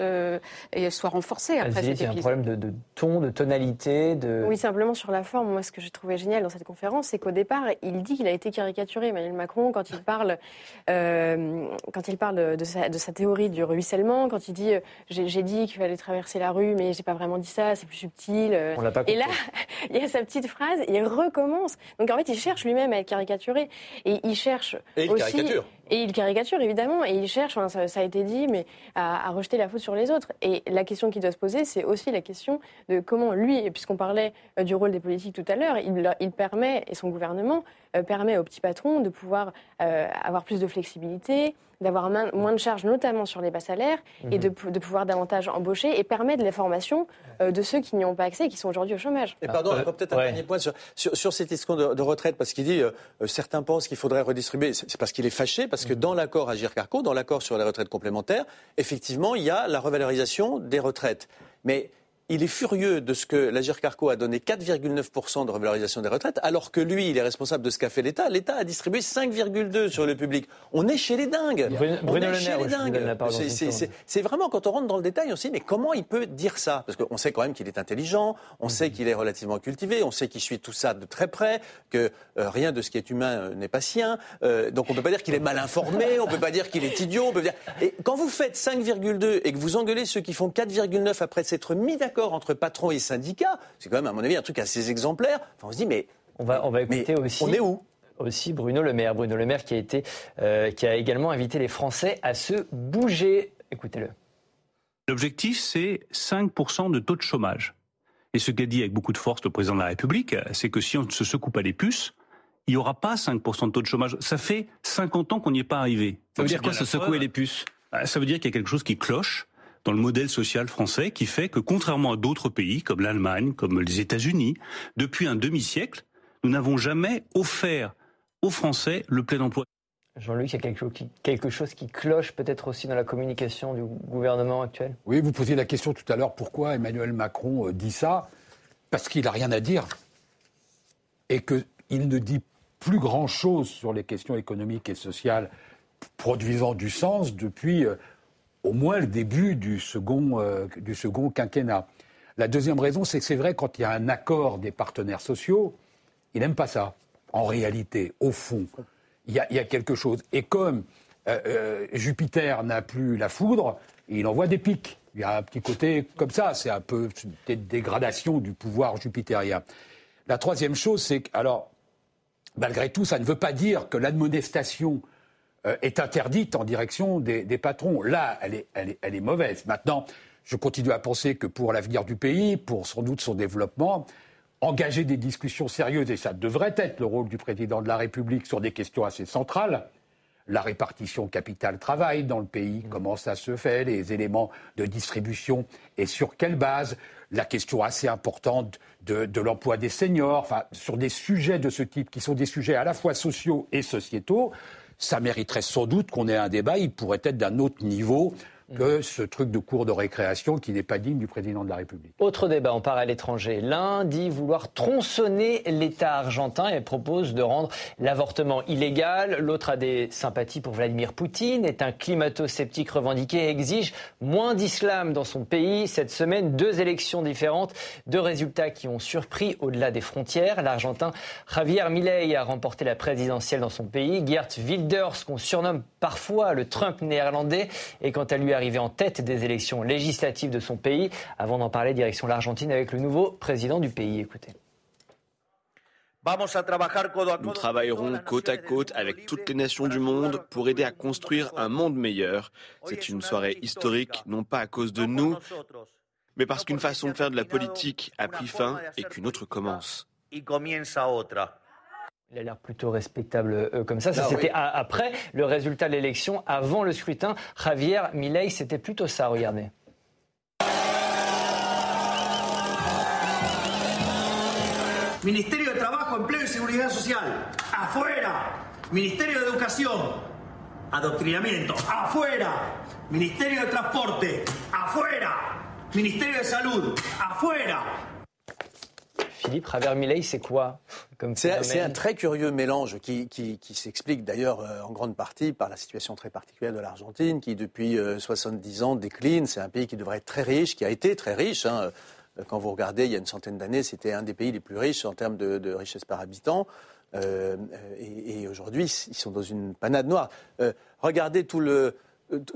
soit renforcée après Il y a un problème de, de, ton, de tonalité, de. Oui, simplement sur la forme. Moi, ce que j'ai trouvé génial dans cette conférence, c'est qu'au départ, il dit qu'il a été caricaturé, Emmanuel Macron, quand il parle, euh, quand il parle de sa, de sa, théorie du ruissellement, quand il dit euh, j'ai dit qu'il fallait traverser la rue, mais j'ai pas vraiment dit ça, c'est plus subtil. Euh. On l'a pas et là, il y a sa petite phrase, il recommence. Donc en fait, il cherche lui-même à être caricaturé. Et il cherche. Et il aussi, caricature. Et il caricature, évidemment, et il cherche, ça, a été dit, mais à, rejeter la faute sur les autres. Et la question qui doit se poser, c'est aussi la question de comment lui, puisqu'on parlait du rôle des politiques tout à l'heure, il, il permet, et son gouvernement, euh, permet aux petits patrons de pouvoir euh, avoir plus de flexibilité, d'avoir moins de charges, notamment sur les bas salaires, et mhm. de, de, pouvoir davantage embaucher et permettre les formations euh, de ceux qui n'y ont pas accès et qui sont aujourd'hui au chômage. Et pardon, peut-être un dernier point sur, sur, cette question de, retraite, parce qu'il dit certains pensent qu'il faudrait redistribuer. C'est parce qu'il est fâché, parce que mhm. dans l'accord Agir Carco, dans l'accord sur les retraites complémentaires, effectivement, il y a la revalorisation des retraites. Mais il est furieux de ce que l'Agir Carco a donné 4,9% de revalorisation des retraites, alors que lui, il est responsable de ce qu'a fait l'État. L'État a distribué 5,2% sur le public. On est chez les dingues. on est chez les dingues. C'est vraiment, quand on rentre dans le détail, on se dit, mais comment il peut dire ça? Parce qu'on sait quand même qu'il est intelligent, on mm. sait qu'il est relativement cultivé, on sait qu'il suit tout ça de très près, que euh, rien de ce qui est humain euh, n'est pas sien. Euh, donc on ne peut pas dire qu'il est mal informé, on ne peut pas dire qu'il est idiot. On peut dire... Et quand vous faites 5,2 et que vous engueulez ceux qui font 4,9 après s'être mis d'accord entre patrons et syndicats, c'est quand même, à mon avis, un truc assez exemplaire. Enfin, on se dit, mais. On va, on va écouter aussi. On est où? Aussi Bruno Le Maire. Bruno Le Maire qui a, été, euh, qui a également invité les Français à se bouger. Écoutez-le. L'objectif, c'est 5% de taux de chômage. Et ce qu'a dit avec beaucoup de force le président de la République, c'est que si on ne se secoue pas les puces, il n'y aura pas 5% de taux de chômage. Ça fait 50 ans qu'on n'y est pas arrivé. Ça veut dire quoi, se secouer les puces? Bah, Ça veut dire qu'il y a quelque chose qui cloche dans le modèle social français qui fait que, contrairement à d'autres pays comme l'Allemagne, comme les États-Unis, depuis un demi-siècle, nous n'avons jamais offert aux Français le plein emploi. Jean-Luc, il y a quelque chose qui, cloche peut-être aussi dans la communication du gouvernement actuel? Oui, vous posiez la question tout à l'heure, pourquoi Emmanuel Macron euh, dit ça? Parce qu'il n'a rien à dire. Et qu'il ne dit plus grand-chose sur les questions économiques et sociales produisant du sens depuis euh, au moins le début du second, euh, du second quinquennat. La deuxième raison, c'est que c'est vrai, quand il y a un accord des partenaires sociaux, il n'aime pas ça. En réalité, au fond, il y a, quelque chose. Et comme euh, euh, Jupiter n'a plus la foudre, il envoie des pics. Il y a un petit côté comme ça, c'est un peu une dégradation du pouvoir jupitérien. La troisième chose, c'est que, alors, malgré tout, ça ne veut pas dire que l'admonestation euh, est interdite en direction des, patrons. Là, elle est, elle, est, elle est, mauvaise. Maintenant, je continue à penser que pour l'avenir du pays, pour sans doute son développement, engager des discussions sérieuses, et ça devrait être le rôle du président de la République sur des questions assez centrales, la répartition capital-travail dans le pays, mmh. comment ça se fait, les éléments de distribution et sur quelle base, la question assez importante de, de l'emploi des seniors, enfin, sur des sujets de ce type qui sont des sujets à la fois sociaux et sociétaux, ça mériterait sans doute qu'on ait un débat. Il pourrait être d'un autre niveau que ce truc de cours de récréation qui n'est pas digne du président de la République. Autre débat, on part à l'étranger. L'un dit vouloir tronçonner l'État argentin et propose de rendre l'avortement illégal. L'autre a des sympathies pour Vladimir Poutine, est un climato-sceptique revendiqué et exige moins d'islam dans son pays. Cette semaine, deux élections différentes, deux résultats qui ont surpris au-delà des frontières. L'Argentin Javier Milei a remporté la présidentielle dans son pays. Geert Wilders, qu'on surnomme parfois le Trump néerlandais, est quant à lui arrivé en tête des élections législatives de son pays. Avant d'en parler, direction l'Argentine avec le nouveau président du pays. Écoutez. Nous travaillerons côte à côte avec toutes les nations du monde pour aider à construire un monde meilleur. C'est une soirée historique, non pas à cause de nous, mais parce qu'une façon de faire de la politique a pris fin et qu'une autre commence. Il a l'air plutôt respectable euh, comme ça. Ça, c'était après le résultat de l'élection, avant le scrutin. Javier Milei, c'était plutôt ça, regardez. Ministerio de Trabajo, Empleo y Seguridad Social, afuera. Ministerio de Educación, adoctrinamiento, afuera. Ministerio de Transporte, afuera. Ministerio de Salud, afuera. Philippe Ravert-Milei, c'est quoi C'est un très curieux mélange qui, qui, s'explique d'ailleurs euh, en grande partie par la situation très particulière de l'Argentine, qui depuis 70 euh, ans décline. C'est un pays qui devrait être très riche, qui a été très riche. Hein. Euh, quand vous regardez, il y a une centaine d'années, c'était un des pays les plus riches en termes de, richesse par habitant. et, aujourd'hui, ils sont dans une panade noire. regardez tout le,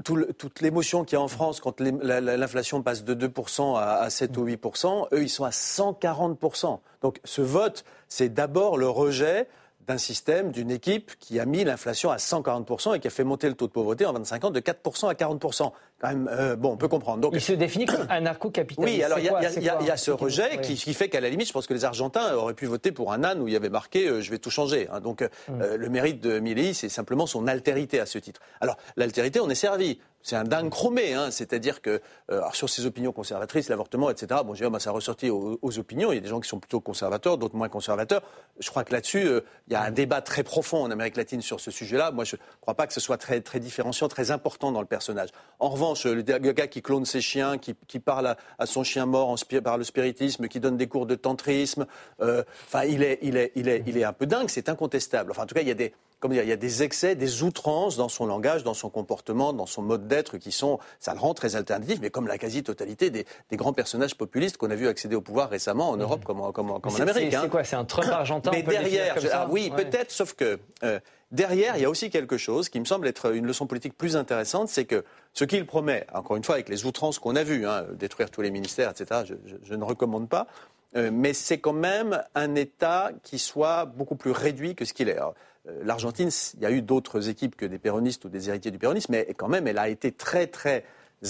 toute l'émotion qu'il y a en France quand l'inflation passe de 2% à, 7 ou 8%, eux, ils sont à 140%. Donc ce vote, c'est d'abord le rejet d'un système, d'une équipe qui a mis l'inflation à 140% et qui a fait monter le taux de pauvreté en 25 ans de 4% à 40%. Quand même, euh, bon, on peut comprendre. Donc, il se définit comme anarcho-capitaliste. Oui, alors il y, a ce rejet qui, fait qu'à la limite, je pense que les Argentins auraient pu voter pour un âne où il y avait marqué euh, je vais tout changer. Hein. Donc euh, mm. le mérite de Milley, c'est simplement son altérité à ce titre. Alors l'altérité, on est servi c'est un dingue chromé, hein. c'est-à-dire que euh, sur ses opinions conservatrices, l'avortement, etc. Bon, je ça a ressorti aux, opinions. Il y a des gens qui sont plutôt conservateurs, d'autres moins conservateurs. Je crois que là-dessus, euh, il y a un débat très profond en Amérique latine sur ce sujet-là. Moi, je ne crois pas que ce soit très, différenciant, très important dans le personnage. En revanche, le, gars qui clone ses chiens, qui, parle à, son chien mort par le spiritisme, qui donne des cours de tantrisme, euh, enfin, il est, il est, il est, il est un peu dingue. C'est incontestable. Enfin, en tout cas, il y a des il y a des excès, des outrances dans son langage, dans son comportement, dans son mode d'être qui sont, ça le rend très alternatif, mais comme la quasi-totalité des, grands personnages populistes qu'on a vu accéder au pouvoir récemment en Europe comme, comme, en Amérique. C'est hein. quoi C'est un Trump argentin Mais derrière, ah oui, peut-être, sauf que euh, derrière, il y a aussi quelque chose qui me semble être une leçon politique plus intéressante, c'est que ce qu'il promet, encore une fois, avec les outrances qu'on a vues, hein, détruire tous les ministères, etc., je, ne recommande pas, euh, mais c'est quand même un État qui soit beaucoup plus réduit que ce qu'il est. L'Argentine, il y a eu d'autres équipes que des péronistes ou des héritiers du péronisme, mais quand même, elle a été très, très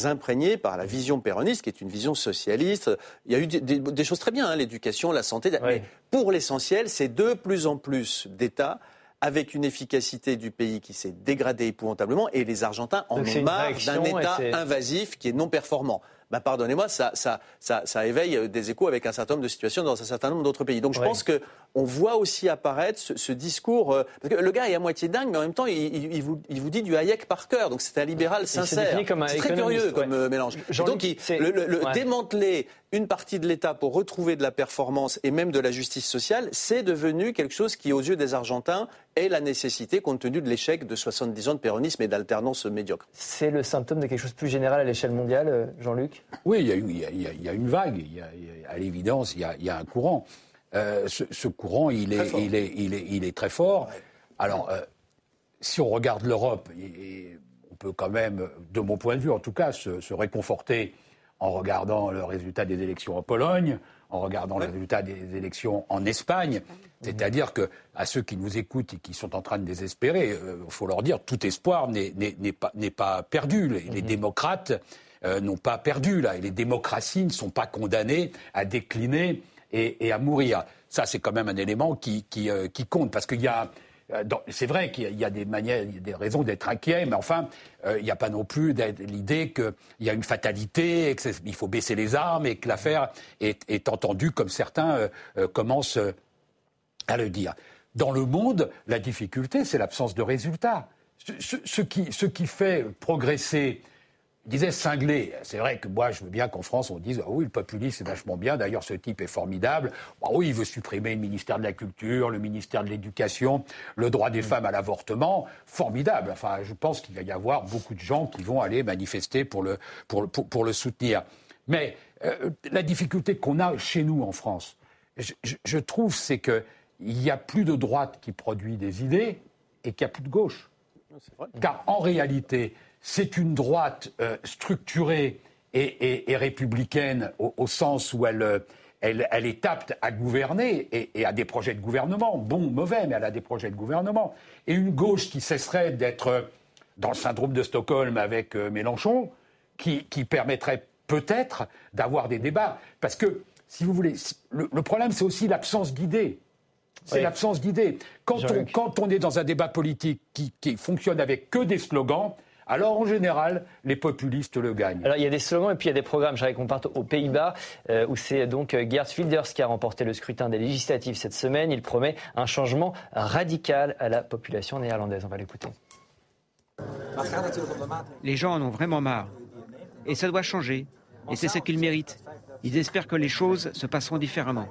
imprégnée par la vision péroniste, qui est une vision socialiste. Il y a eu des, choses très bien, hein, l'éducation, la santé. Mais pour l'essentiel, c'est de plus en plus d'États avec une efficacité du pays qui s'est dégradée épouvantablement, et les Argentins en ont marre d'un État invasif qui est non performant. Bah, pardonnez-moi, ça, ça, ça, ça, éveille euh, des échos avec un certain nombre de situations dans un certain nombre d'autres pays. Donc je pense qu'on voit aussi apparaître ce, discours. Euh, parce que le gars est à moitié dingue, mais en même temps, il, vous, il vous, dit du Hayek par cœur. Donc c'est un libéral sincère. C'est très curieux comme euh, mélange. donc le, démanteler une partie de l'État pour retrouver de la performance et même de la justice sociale, c'est devenu quelque chose qui, aux yeux des Argentins, est la nécessité compte tenu de l'échec de 70 ans de péronisme et d'alternance médiocre. C'est le symptôme de quelque chose de plus général à l'échelle mondiale, Jean-Luc? Oui, il y, a, une vague, à l'évidence, il, y a, un courant. Euh, ce, courant, il est, très fort. Alors, euh, si on regarde l'Europe, on peut quand même, de mon point de vue en tout cas, se, réconforter en regardant le résultat des élections en Pologne, en regardant le résultat des élections en Espagne. C'est-à-dire que à ceux qui nous écoutent et qui sont en train de désespérer, il euh, faut leur dire tout espoir n'est pas, perdu. les mmh. démocrates euh, n'ont pas perdu, là, et les démocraties ne sont pas condamnées à décliner et, à mourir. Ça, c'est quand même un élément qui, euh, compte, parce qu'il y a... Euh, c'est vrai qu'il y a des manières, des raisons d'être inquiet, mais enfin, il n'y a pas non plus l'idée qu'il y a une fatalité, qu'il faut baisser les armes et que l'affaire est, entendue comme certains commencent à le dire. Dans le monde, la difficulté, c'est l'absence de résultats. Ce, qui, ce, qui, fait progresser il disait cinglé. C'est vrai que moi, je veux bien qu'en France, on dise ah oui, le populisme, c'est vachement bien. D'ailleurs, ce type est formidable. Ah oui, il veut supprimer le ministère de la Culture, le ministère de l'Éducation, le droit des femmes à l'avortement. Formidable. Enfin, je pense qu'il va y avoir beaucoup de gens qui vont aller manifester pour le, pour, pour, le soutenir. Mais euh, la difficulté qu'on a chez nous en France, je, je trouve, c'est qu'il n'y a plus de droite qui produit des idées et qu'il n'y a plus de gauche. Car en réalité, c'est une droite euh, structurée et, républicaine au, sens où elle, elle, est apte à gouverner et, à des projets de gouvernement, bons, mauvais, mais elle a des projets de gouvernement. Et une gauche qui cesserait d'être dans le syndrome de Stockholm avec euh, Mélenchon, qui, permettrait peut-être d'avoir des débats. Parce que, si vous voulez, le, problème, c'est aussi l'absence d'idées. C'est l'absence d'idées. Quand on, est dans un débat politique qui, qui fonctionne avec que des slogans, alors en général, les populistes le gagnent. Alors il y a des slogans et puis il y a des programmes. J'aimerais qu'on parte aux Pays-Bas, euh, où c'est donc euh, Geert Wilders qui a remporté le scrutin des législatives cette semaine. Il promet un changement radical à la population néerlandaise. On va l'écouter. Les gens en ont vraiment marre. Et ça doit changer. Et c'est ce qu'ils méritent. Ils espèrent que les choses se passeront différemment.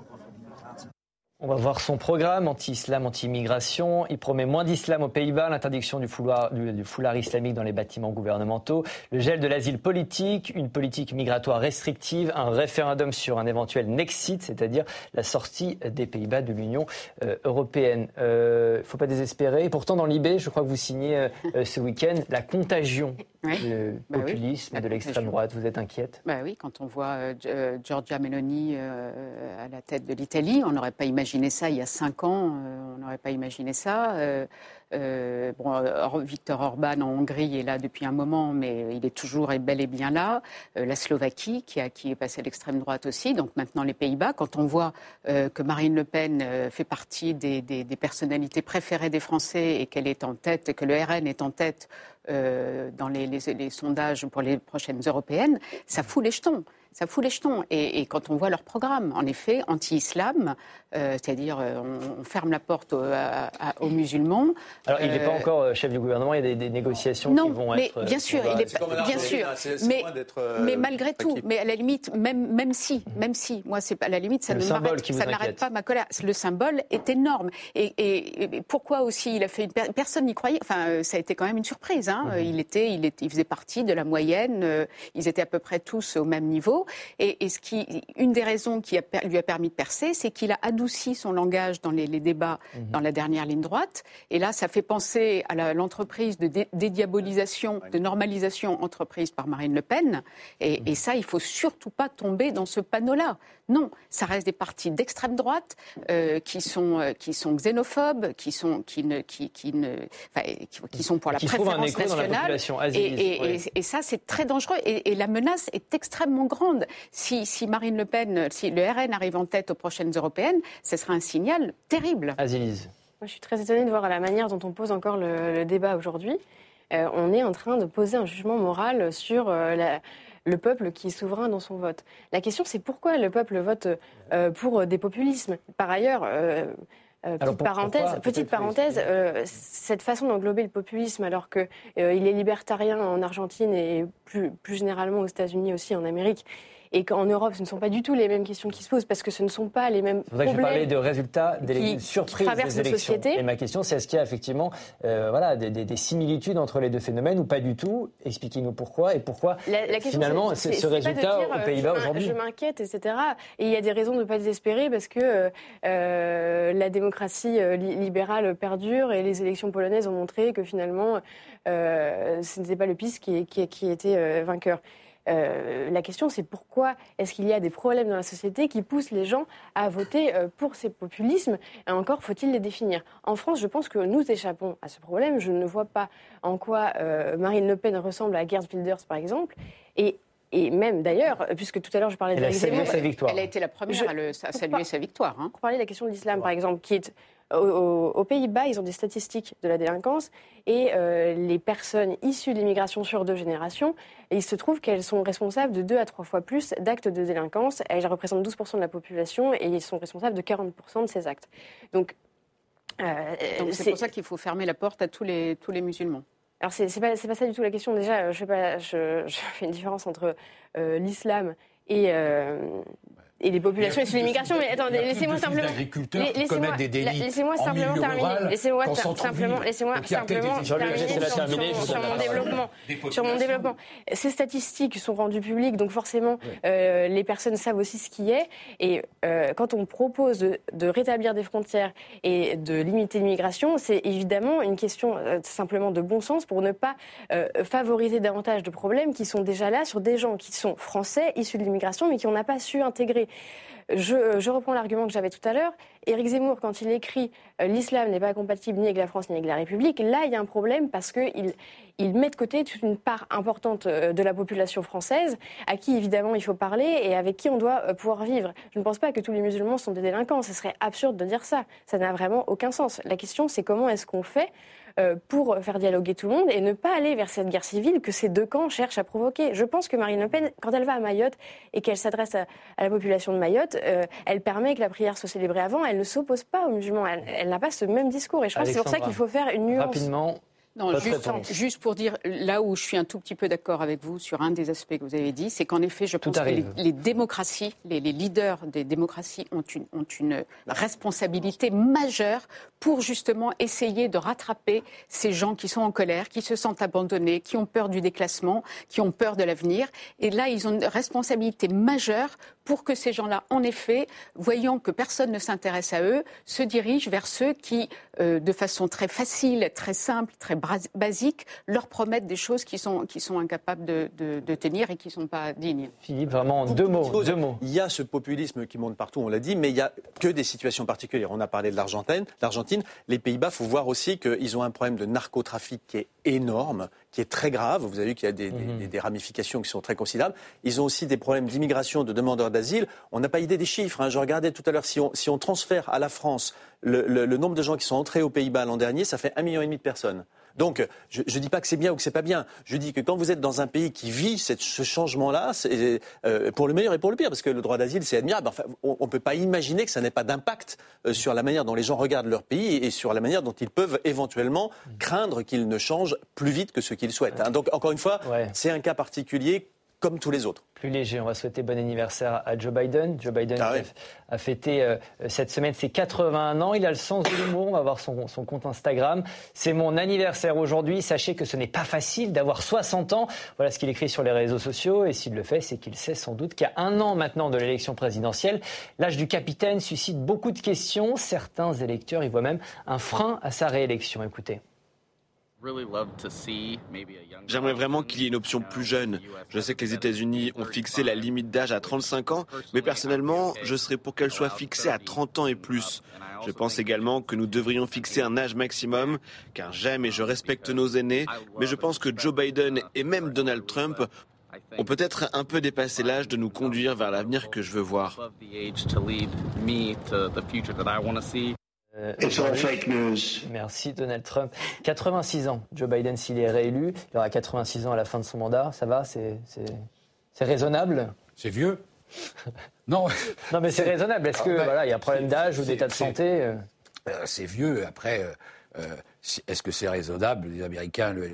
On va voir son programme anti-islam, anti-immigration. Il promet moins d'islam aux Pays-Bas, l'interdiction du foulard, du, foulard, islamique dans les bâtiments gouvernementaux, le gel de l'asile politique, une politique migratoire restrictive, un référendum sur un éventuel Nexit, c'est-à-dire la sortie des Pays-Bas de l'Union euh, européenne. Il euh, ne faut pas désespérer. pourtant, dans l'IB, je crois que vous signez euh, ce week-end la contagion du bah populisme et de l'extrême droite. Vous êtes inquiète? Bah Oui, quand on voit Giorgia Meloni à la tête de l'Italie, on n'aurait pas imaginé imaginé ça il y a cinq ans, euh, on n'aurait pas imaginé ça. Euh, euh, bon, Victor Orban en Hongrie est là depuis un moment, mais il est toujours et bel et bien là. la Slovaquie, qui, a, qui est passée à l'extrême droite aussi, donc maintenant les Pays-Bas. Quand on voit que Marine Le Pen fait partie des, personnalités préférées des Français et qu'elle est en tête, que le RN est en tête dans les, les, sondages pour les prochaines européennes, ça fout les jetons ça fout les jetons. Et, quand on voit leur programme, en effet, anti-islam, euh, c'est-à-dire euh, on, ferme la porte aux, musulmans. Alors il n'est pas euh, encore chef du gouvernement, il y a des, négociations qui vont mais être. Bien sûr, il est, bien sûr. Mais, mais malgré tout, mais à la limite, même, même si, même si, moi c'est à la limite, ça ne n'arrête pas ma colère. Le symbole est énorme. Et, pourquoi aussi il a fait une personne n'y croyait? Enfin, ça a été quand même une surprise. Hein. Mhm. Il était, il était, il faisait partie de la moyenne. Ils étaient à peu près tous au même niveau. Et, ce qui, une des raisons qui lui a permis de percer, c'est qu'il a adouci son langage dans les, débats mhm. dans la dernière ligne droite. Et là, ça fait penser à l'entreprise de dédiabolisation, de normalisation entreprise par Marine Le Pen. Et, mhm. et ça, il faut surtout pas tomber dans ce panneau-là. Non, ça reste des partis d'extrême droite euh, qui, sont, euh, qui sont xénophobes, qui sont, qui ne, qui, qui ne, qui, sont pour la préférence nationale. et, et, ça, c'est très dangereux. Et, la menace est extrêmement grande. Si, si, Marine Le Pen, si le RN arrive en tête aux prochaines européennes, ce sera un signal terrible. Azilise. Moi, je suis très étonnée de voir la manière dont on pose encore le, débat aujourd'hui. Euh, on est en train de poser un jugement moral sur la le peuple qui est souverain dans son vote. La question, c'est pourquoi le peuple vote euh, pour des populismes. Par ailleurs, euh, euh, petite parenthèse, petite parenthèse cette façon d'englober le populisme alors qu'il il est libertarien en Argentine et plus, plus généralement aux États-Unis aussi, en Amérique, et qu'en Europe, ce ne sont pas du tout les mêmes questions qui se posent parce que ce ne sont pas les mêmes problèmes. Je parlais de résultats, des surprises des élections. Société. Et ma question, c'est est-ce qu'il y a effectivement euh, voilà, des, similitudes entre les deux phénomènes ou pas du tout? Expliquez-nous pourquoi et pourquoi finalement c'est, ce résultat aux euh, Pays-Bas aujourd'hui. Je m'inquiète, etc. Et il y a des raisons de ne pas désespérer parce que euh, la démocratie libérale perdure et les élections polonaises ont montré que finalement ce n'était pas le PIS qui, qui, qui était vainqueur. Euh, la question, c'est pourquoi est-ce qu'il y a des problèmes dans la société qui poussent les gens à voter euh, pour ces populismes? Et encore, faut-il les définir? En France, je pense que nous échappons à ce problème. Je ne vois pas en quoi euh, Marine Le Pen ressemble à Gerd Wilders, par exemple. Et et même d'ailleurs, puisque tout à l'heure je parlais de sa victoire. Elle a été la première à, saluer sa victoire. Hein. Pour parler de la question de l'islam, par exemple, qui est aux, Pays-Bas, ils ont des statistiques de la délinquance et euh, les personnes issues de l'immigration sur deux générations, il se trouve qu'elles sont responsables de deux à trois fois plus d'actes de délinquance. Elles représentent 12% de la population et ils sont responsables de 40% de ces actes. Donc, euh, c'est pour ça qu'il faut fermer la porte à tous les, tous les musulmans. Alors, c'est pas, pas ça du tout la question. Déjà, je, pas, je, je fais une différence entre euh, l'islam et, et les populations et sur l'immigration. Mais attendez, laissez-moi simplement. Laissez-moi des délits laissez-moi simplement terminer. Laissez-moi simplement, laissez-moi simplement terminer sur, mon développement. Sur mon développement. Ces statistiques sont rendues publiques, donc forcément, euh, les personnes savent aussi ce qui est. Et euh, quand on propose de, rétablir des frontières et de limiter l'immigration, c'est évidemment une question euh, simplement de bon sens pour ne pas favoriser davantage de problèmes qui sont déjà là sur des gens qui sont français, issus de l'immigration, mais qui n'ont pas su intégrer. Je, reprends l'argument que j'avais tout à l'heure. Éric Zemmour, quand il écrit euh, l'islam n'est pas compatible ni avec la France ni avec la République, là, il y a un problème parce qu'il il met de côté toute une part importante euh, de la population française, à qui évidemment il faut parler et avec qui on doit euh, pouvoir vivre. Je ne pense pas que tous les musulmans sont des délinquants. Ce serait absurde de dire ça. Ça n'a vraiment aucun sens. La question, c'est comment est-ce qu'on fait pour faire dialoguer tout le monde et ne pas aller vers cette guerre civile que ces deux camps cherchent à provoquer. Je pense que Marine Le Pen, quand elle va à Mayotte et qu'elle s'adresse à, la population de Mayotte, euh, elle permet que la prière soit célébrée avant, elle ne s'oppose pas aux musulmans, elle, n'a pas ce même discours. Et je pense que c'est pour ça qu'il faut faire une nuance. Rapidement, Non, juste, pour dire, là où je suis un tout petit peu d'accord avec vous sur un des aspects que vous avez dit, c'est qu'en effet, je pense que les, démocraties, les, leaders des démocraties ont une, ont une responsabilité majeure pour justement essayer de rattraper ces gens qui sont en colère, qui se sentent abandonnés, qui ont peur du déclassement, qui ont peur de l'avenir. Et là, ils ont une responsabilité majeure pour que ces gens-là, en effet, voyant que personne ne s'intéresse à eux, se dirigent vers ceux qui, euh, de façon très facile, très simple, très basique, leur promettent des choses qui sont, qui sont incapables de, de, tenir et qui ne sont pas dignes. Philippe, vraiment, deux mots, deux mots. Il y a ce populisme qui monte partout, on l'a dit, mais il n'y a que des situations particulières. On a parlé de l'Argentine. L'Argentine, les Pays-Bas, il faut voir aussi qu'ils ont un problème de narcotrafic qui est énorme, qui est très grave. Vous avez vu qu'il y a des, des, mhm. ramifications qui sont très considérables. Ils ont aussi des problèmes d'immigration, de demandeurs d'asile. On n'a pas idée des chiffres. Hein. Je regardais tout à l'heure, si on, si on, transfère à la France le, le, nombre de gens qui sont entrés aux Pays-Bas l'an dernier, ça fait un million et demi de personnes. Donc, je ne dis pas que c'est bien ou que c'est pas bien. Je dis que quand vous êtes dans un pays qui vit ce changement-là, c'est euh, pour le meilleur et pour le pire, parce que le droit d'asile, c'est admirable. Enfin, on ne peut pas imaginer que ça n'ait pas d'impact euh, sur la manière dont les gens regardent leur pays et sur la manière dont ils peuvent éventuellement craindre qu'il ne change plus vite que ce qu'ils souhaitent. Hein. Donc, encore une fois, c'est un cas particulier comme tous les autres. Plus léger, on va souhaiter bon anniversaire à Joe Biden. Joe Biden ah a fêté euh, cette semaine ses 81 ans. Il a le sens de l'humour, on va voir son, son compte Instagram. C'est mon anniversaire aujourd'hui. Sachez que ce n'est pas facile d'avoir 60 ans. Voilà ce qu'il écrit sur les réseaux sociaux. Et s'il le fait, c'est qu'il sait sans doute qu'à un an maintenant de l'élection présidentielle, l'âge du capitaine suscite beaucoup de questions. Certains électeurs y voient même un frein à sa réélection. Écoutez. J'aimerais vraiment qu'il y ait une option plus jeune. Je sais que les États-Unis ont fixé la limite d'âge à 35 ans, mais personnellement, je serais pour qu'elle soit fixée à 30 ans et plus. Je pense également que nous devrions fixer un âge maximum, car j'aime et je respecte nos aînés, mais je pense que Joe Biden et même Donald Trump ont peut-être un peu dépassé l'âge de nous conduire vers l'avenir que je veux voir. Euh, fake news. Merci Donald Trump. 86 ans, Joe Biden s'il est réélu, il aura 86 ans à la fin de son mandat. Ça va, c'est raisonnable? C'est vieux. non. non, mais c'est raisonnable. Est-ce que voilà, il y a un problème d'âge ou d'état de santé euh? Euh, C'est vieux. Après. Est-ce que c'est raisonnable? Les Américains le,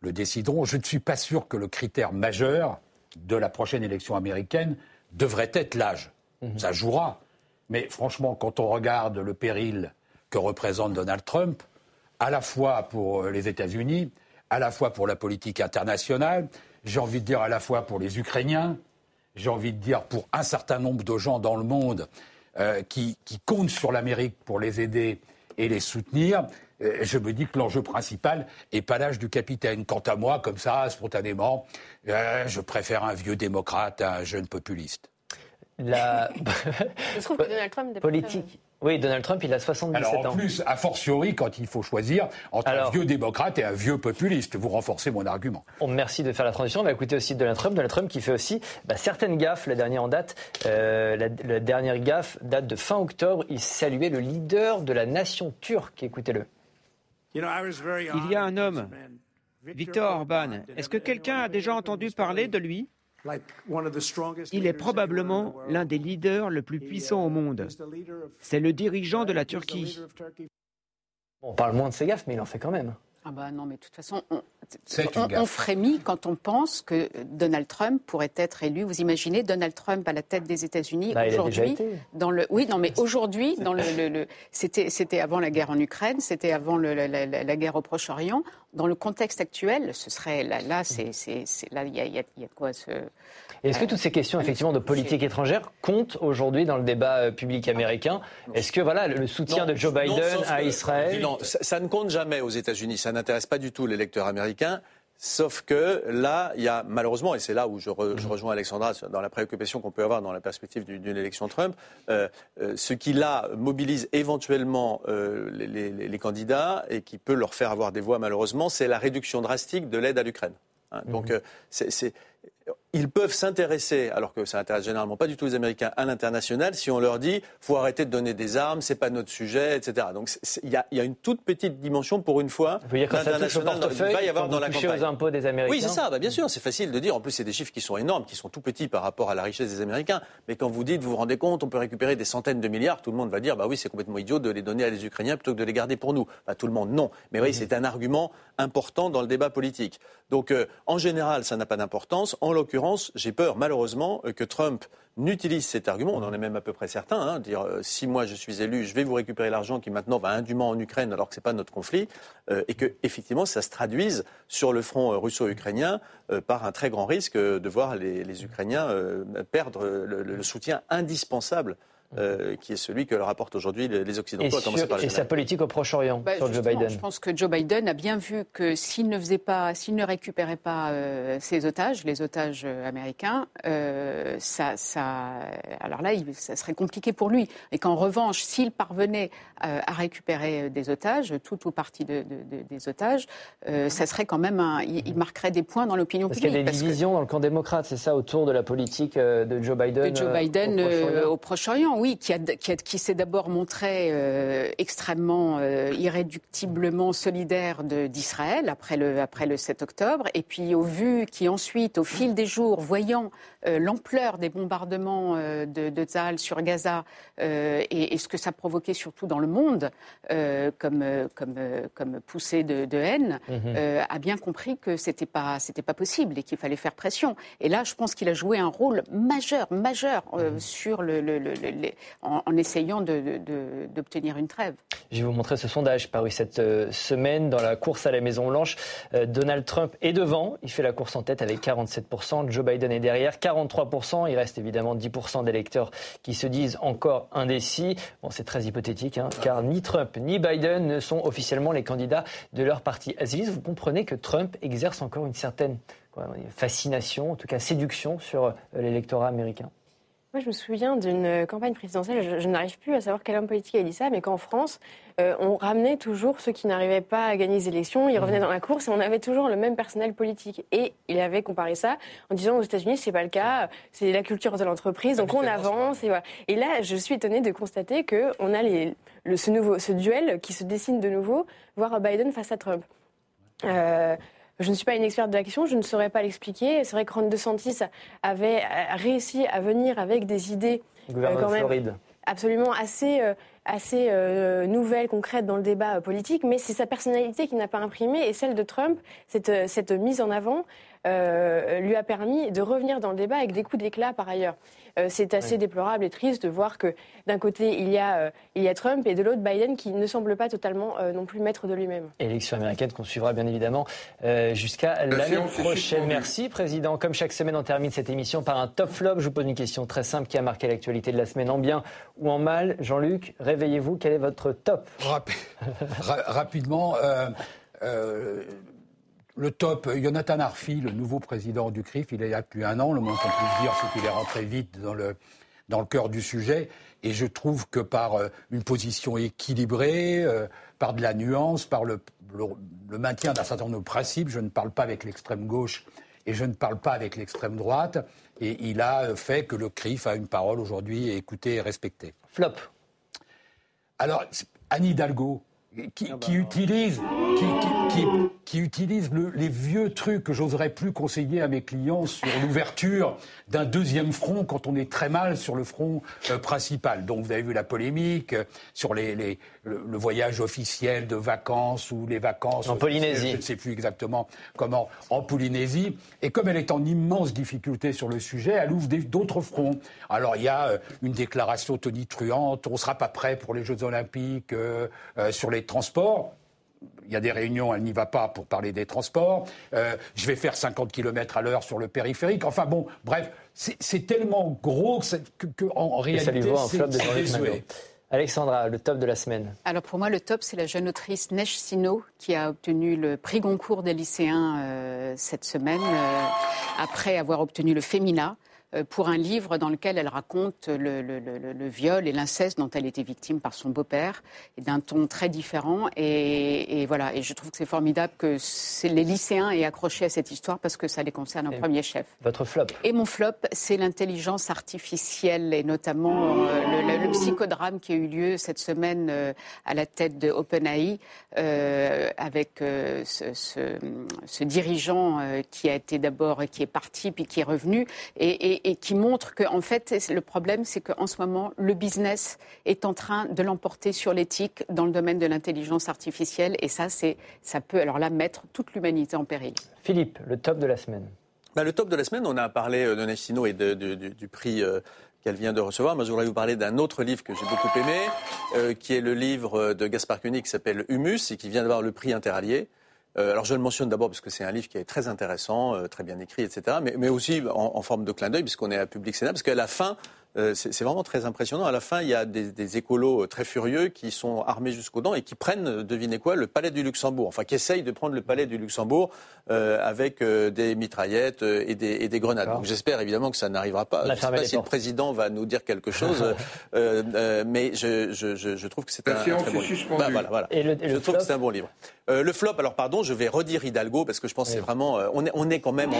le, décideront. Je ne suis pas sûr que le critère majeur de la prochaine élection américaine devrait être l'âge. Mhm. Ça jouera. Mais franchement, quand on regarde le péril que représente Donald Trump, à la fois pour les États-Unis, à la fois pour la politique internationale, j'ai envie de dire à la fois pour les Ukrainiens, j'ai envie de dire pour un certain nombre de gens dans le monde euh, qui, comptent sur l'Amérique pour les aider et les soutenir, euh, je me dis que l'enjeu principal n'est pas l'âge du capitaine. Quant à moi, comme ça, spontanément, euh, je préfère un vieux démocrate à un jeune populiste la Je trouve que Donald Trump politique. Oui, Donald Trump, il a 77 ans. Alors en plus, a fortiori, quand il faut choisir entre un vieux démocrate et un vieux populiste, vous renforcez mon argument. On merci de faire la transition. On va écouter aussi Donald Trump. Donald Trump qui fait aussi bah, certaines gaffes. La dernière en date, euh, la, dernière gaffe date de fin octobre. Il saluait le leader de la nation turque. Écoutez-le. Il y a un homme, Victor Orban. Est-ce que quelqu'un a déjà entendu parler de lui? Il est probablement l'un des leaders le plus puissants au monde. C'est le dirigeant de la Turquie. On parle moins de ses gaffes, mais il en fait quand même. Ah bah non, mais de toute façon, on, frémit quand on pense que Donald Trump pourrait être élu. Vous imaginez Donald Trump à la tête des États-Unis bah, aujourd'hui dans le oui non mais aujourd'hui dans le, c'était c'était avant la guerre en Ukraine, c'était avant la, guerre au Proche-Orient. Dans le contexte actuel, ce serait là là c'est là il y a, y a de quoi se est-ce que toutes ces questions effectivement de politique étrangère comptent aujourd'hui dans le débat euh, public américain? Est-ce que voilà le soutien de Joe Biden à Israël? Non, ça, ne compte jamais aux États-Unis. Ça n'intéresse pas du tout l'électeur américain. Sauf que là, il y a malheureusement, et c'est là où je, rejoins Alexandra dans la préoccupation qu'on peut avoir dans la perspective d'une élection Trump, euh, euh, ce qui là mobilise éventuellement les, candidats et qui peut leur faire avoir des voix malheureusement, c'est la réduction drastique de l'aide à l'Ukraine. Hein. Donc, mhm. c'est ils peuvent s'intéresser, alors que ça intéresse généralement pas du tout les Américains, à l'international, si on leur dit faut arrêter de donner des armes, c'est pas notre sujet, etc. Donc il y, a une toute petite dimension pour une fois. L'international va y avoir dans la campagne. aux impôts des Américains. Oui, c'est ça. Bah, bien sûr, c'est facile de dire. En plus, c'est des chiffres qui sont énormes, qui sont tout petits par rapport à la richesse des Américains. Mais quand vous dites, vous vous rendez compte, on peut récupérer des centaines de milliards, tout le monde va dire bah oui, c'est complètement idiot de les donner à les Ukrainiens plutôt que de les garder pour nous. Bah, tout le monde, non. Mais oui, mmh. c'est un argument important dans le débat politique. Donc, euh, en général, ça n'a pas d'importance. En l'occurrence, j'ai peur, malheureusement, euh, que Trump n'utilise cet argument. On en est même à peu près certain. Hein, dire euh, si moi je suis élu, je vais vous récupérer l'argent qui maintenant va indûment en Ukraine alors que ce n'est pas notre conflit, et que effectivement ça se traduise sur le front russo-ukrainien par un très grand risque de voir les, Ukrainiens perdre le soutien indispensable euh, qui est celui que leur apportent aujourd'hui les, Occidentaux, et, sa politique au Proche-Orient bah, sur Joe Biden. Je pense que Joe Biden a bien vu que s'il ne faisait pas, s'il ne récupérait pas euh, ses otages, les otages euh, américains, ça, ça, alors là, ça serait compliqué pour lui. Et qu'en revanche, s'il parvenait à récupérer des otages, tout ou partie de, des otages, ça serait quand même un, il, marquerait des points dans l'opinion publique. Parce qu'il y a des divisions dans le camp démocrate, c'est ça, autour de la politique de Joe Biden. De Joe Biden au Proche-Orient oui, qui, qui, s'est d'abord montré euh, extrêmement euh, irréductiblement solidaire d'Israël après le, après le 7 octobre, et puis au vu qui ensuite, au fil des jours, voyant euh, l'ampleur des bombardements de, de sur Gaza et, ce que ça provoquait surtout dans le monde comme, comme, comme poussée de, haine, mhm. a bien compris que c'était pas c'était pas possible et qu'il fallait faire pression. Et là, je pense qu'il a joué un rôle majeur, majeur mhm. sur le, le, en, essayant d'obtenir une trêve. Je vais vous montrer ce sondage paru cette euh, semaine dans la course à la Maison-Blanche. Euh, Donald Trump est devant, il fait la course en tête avec 47%, Joe Biden est derrière, 43%, il reste évidemment 10% d'électeurs qui se disent encore indécis. Bon, c'est très hypothétique, hein, car ni Trump ni Biden ne sont officiellement les candidats de leur parti. Aziz, vous comprenez que Trump exerce encore une certaine fascination, en tout cas séduction sur euh, l'électorat américain? Moi, je me souviens d'une campagne présidentielle, je, n'arrive plus à savoir quel homme politique a dit ça, mais qu'en France, euh, on ramenait toujours ceux qui n'arrivaient pas à gagner les élections, ils revenaient mmh. dans la course et on avait toujours le même personnel politique. Et il avait comparé ça en disant aux États-Unis, c'est pas le cas, c'est la culture de l'entreprise, donc on avance. Et, voilà. et là, je suis étonnée de constater qu'on a les, le, ce, nouveau, ce duel qui se dessine de nouveau, voir Biden face à Trump. Euh, je ne suis pas une experte de la question, je ne saurais pas l'expliquer. C'est vrai que Ron DeSantis avait réussi à venir avec des idées euh, quand même, absolument assez, euh, assez euh, nouvelles, concrètes dans le débat politique, mais c'est sa personnalité qui n'a pas imprimé et celle de Trump, cette, cette mise en avant lui a permis de revenir dans le débat avec des coups d'éclat par ailleurs. Euh, c'est assez déplorable et triste de voir que d'un côté, il y, a, euh, il y a Trump et de l'autre, Biden qui ne semble pas totalement euh, non plus maître de lui-même. Élection américaine qu'on suivra bien évidemment jusqu'à l'année prochaine. Merci, Président. Comme chaque semaine, on termine cette émission par un top flop. Je vous pose une question très simple qui a marqué l'actualité de la semaine en bien ou en mal. Jean-Luc, réveillez-vous. Quel est votre top Rapidement le top, Jonathan Arfi, le nouveau président du CRIF, il est là depuis un an. Le moins qu'on puisse dire, c'est qu'il est rentré vite dans le, dans le cœur du sujet. Et je trouve que par euh, une position équilibrée, euh, par de la nuance, par le, le, maintien d'un certain nombre de principes, je ne parle pas avec l'extrême gauche et je ne parle pas avec l'extrême droite. Et il a euh, fait que le CRIF a une parole aujourd'hui écoutée et respectée. Flop. Alors, Anne Hidalgo, qui, ah bah, utilise, qui, utilise les vieux trucs que j'oserais plus conseiller à mes clients sur l'ouverture d'un deuxième front quand on est très mal sur le front euh, principal. Donc vous avez vu la polémique euh, sur les, le, voyage officiel de vacances ou les vacances en Polynésie. Je ne sais plus exactement comment en Polynésie. Et comme elle est en immense difficulté sur le sujet, elle ouvre d'autres fronts. Alors il y a euh, une déclaration tonitruante. On ne sera pas prêt pour les Jeux Olympiques sur les transports. Il y a des réunions, elle n'y va pas pour parler des transports. Euh, je vais faire 50 km à l'heure sur le périphérique. Enfin bon, bref, c'est tellement gros que, que en réalité, c'est Alexandra, le top de la semaine. Alors pour moi, le top, c'est la jeune autrice Neige Sino qui a obtenu le prix Goncourt des lycéens euh, cette semaine, euh, après avoir obtenu le Femina. Euh, pour un livre dans lequel elle raconte le, viol et l'inceste dont elle était victime par son beau-père, d'un ton très différent. Et, voilà, et je trouve que c'est formidable que les lycéens aient accroché à cette histoire parce que ça les concerne en premier chef. Votre flop Et mon flop, c'est l'intelligence artificielle et notamment le, psychodrame qui a eu lieu cette semaine à la tête de OpenAI avec ce, ce, dirigeant qui a été d'abord, qui est parti puis qui est revenu et et, qui montre que, en fait, le problème, c'est qu'en ce moment, le business est en train de l'emporter sur l'éthique dans le domaine de l'intelligence artificielle. Et ça, c'est, ça peut, alors là, mettre toute l'humanité en péril. Philippe, le top de la semaine. Bah, le top de la semaine, on a parlé euh, de Nestino et du, prix euh, qu'elle vient de recevoir. Moi, je voudrais vous parler d'un autre livre que j'ai beaucoup aimé, euh, qui est le livre de Gaspard Koenig qui s'appelle Humus et qui vient d'avoir le prix interallié. Euh, alors je le mentionne d'abord parce que c'est un livre qui est très intéressant, euh, très bien écrit, etc. Mais, aussi en, en, forme de clin d'œil, puisqu'on est à Public Sénat, parce qu'à la fin, euh, c'est vraiment très impressionnant. À la fin, il y a des, des, écolos très furieux qui sont armés jusqu'aux dents et qui prennent, devinez quoi, le palais du Luxembourg. Enfin, qui essayent de prendre le palais du Luxembourg euh, avec euh, des mitraillettes et des, et des grenades. Donc j'espère évidemment que ça n'arrivera pas. je ne sais pas si le président va nous dire quelque chose, mais je, je, je, trouve que c'est un, un, très bon livre. Bah, voilà, voilà. Et le, je trouve que c'est un bon livre. le flop, alors pardon, je vais redire Hidalgo parce que je pense que c'est vraiment, on est, on est quand même,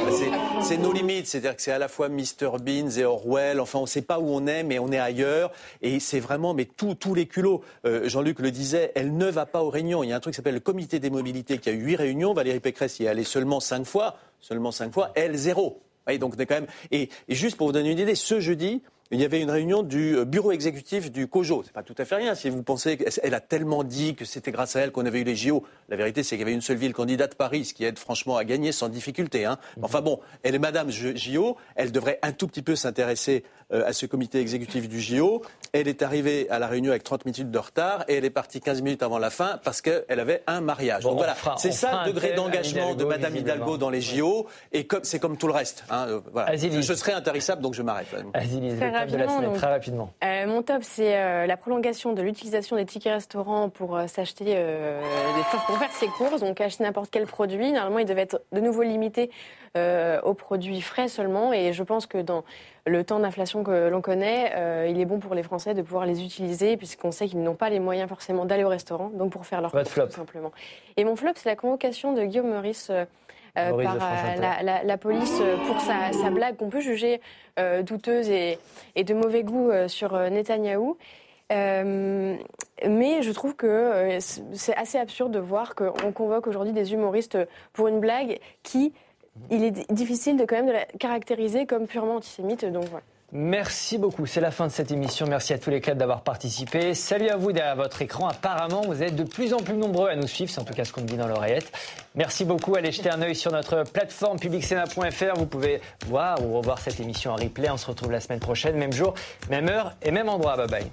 c'est nos limites, c'est-à-dire que c'est à la fois Mr Beans et Orwell. Enfin, on ne sait pas où on est, mais on est ailleurs. Et c'est vraiment, mais tous les culots. Euh, Jean-Luc le disait, elle ne va pas aux réunions. Il y a un truc qui s'appelle le comité des mobilités qui a eu huit réunions. Valérie Pécresse y est allée seulement cinq fois. Seulement cinq fois. Elle, zéro. donc on quand même. Et, et juste pour vous donner une idée, ce jeudi, il y avait une réunion du euh, bureau exécutif du COJO. C'est pas tout à fait rien. Si vous pensez qu'elle a tellement dit que c'était grâce à elle qu'on avait eu les JO, la vérité c'est qu'il y avait une seule ville candidate, Paris, ce qui aide franchement à gagner sans difficulté. Hein. Enfin bon, elle est Madame JO, elle devrait un tout petit peu s'intéresser euh, à ce comité exécutif du JO. Elle est arrivée à la réunion avec 30 minutes de retard et elle est partie 15 minutes avant la fin parce qu'elle avait un mariage. Donc voilà, c'est ça le degré d'engagement de Madame Hidalgo dans les JO et c'est comme tout le reste. Hein, euh, voilà. Je, serai intarissable donc je m'arrête. Très de la semaine, très rapidement. Euh, mon top, c'est la prolongation de l'utilisation des tickets restaurants pour s'acheter des pour faire ses courses, donc acheter n'importe quel produit. Normalement, il devait être de nouveau limité aux produits frais seulement et je pense que dans le temps d'inflation que l'on connaît, euh, il est bon pour les Français de pouvoir les utiliser, puisqu'on sait qu'ils n'ont pas les moyens forcément d'aller au restaurant, donc pour faire leur courses, tout simplement. Et mon flop, c'est la convocation de Guillaume Meurice. Euh, euh, par la, police pour sa, blague qu'on peut juger douteuse et, de mauvais goût sur Netanyahou. mais je trouve que c'est assez absurde de voir qu'on convoque aujourd'hui des humoristes pour une blague qui il est difficile de quand même de la caractériser comme purement antisémite. Donc voilà. Merci beaucoup. C'est la fin de cette émission. Merci à tous les quatre d'avoir participé. Salut à vous derrière votre écran. Apparemment, vous êtes de plus en plus nombreux à nous suivre. C'est en tout cas ce qu'on me dit dans l'oreillette. Merci beaucoup. Allez jeter un œil sur notre plateforme publicsena.fr. Vous pouvez voir ou revoir cette émission en replay. On se retrouve la semaine prochaine, même jour, même heure et même endroit. Bye bye.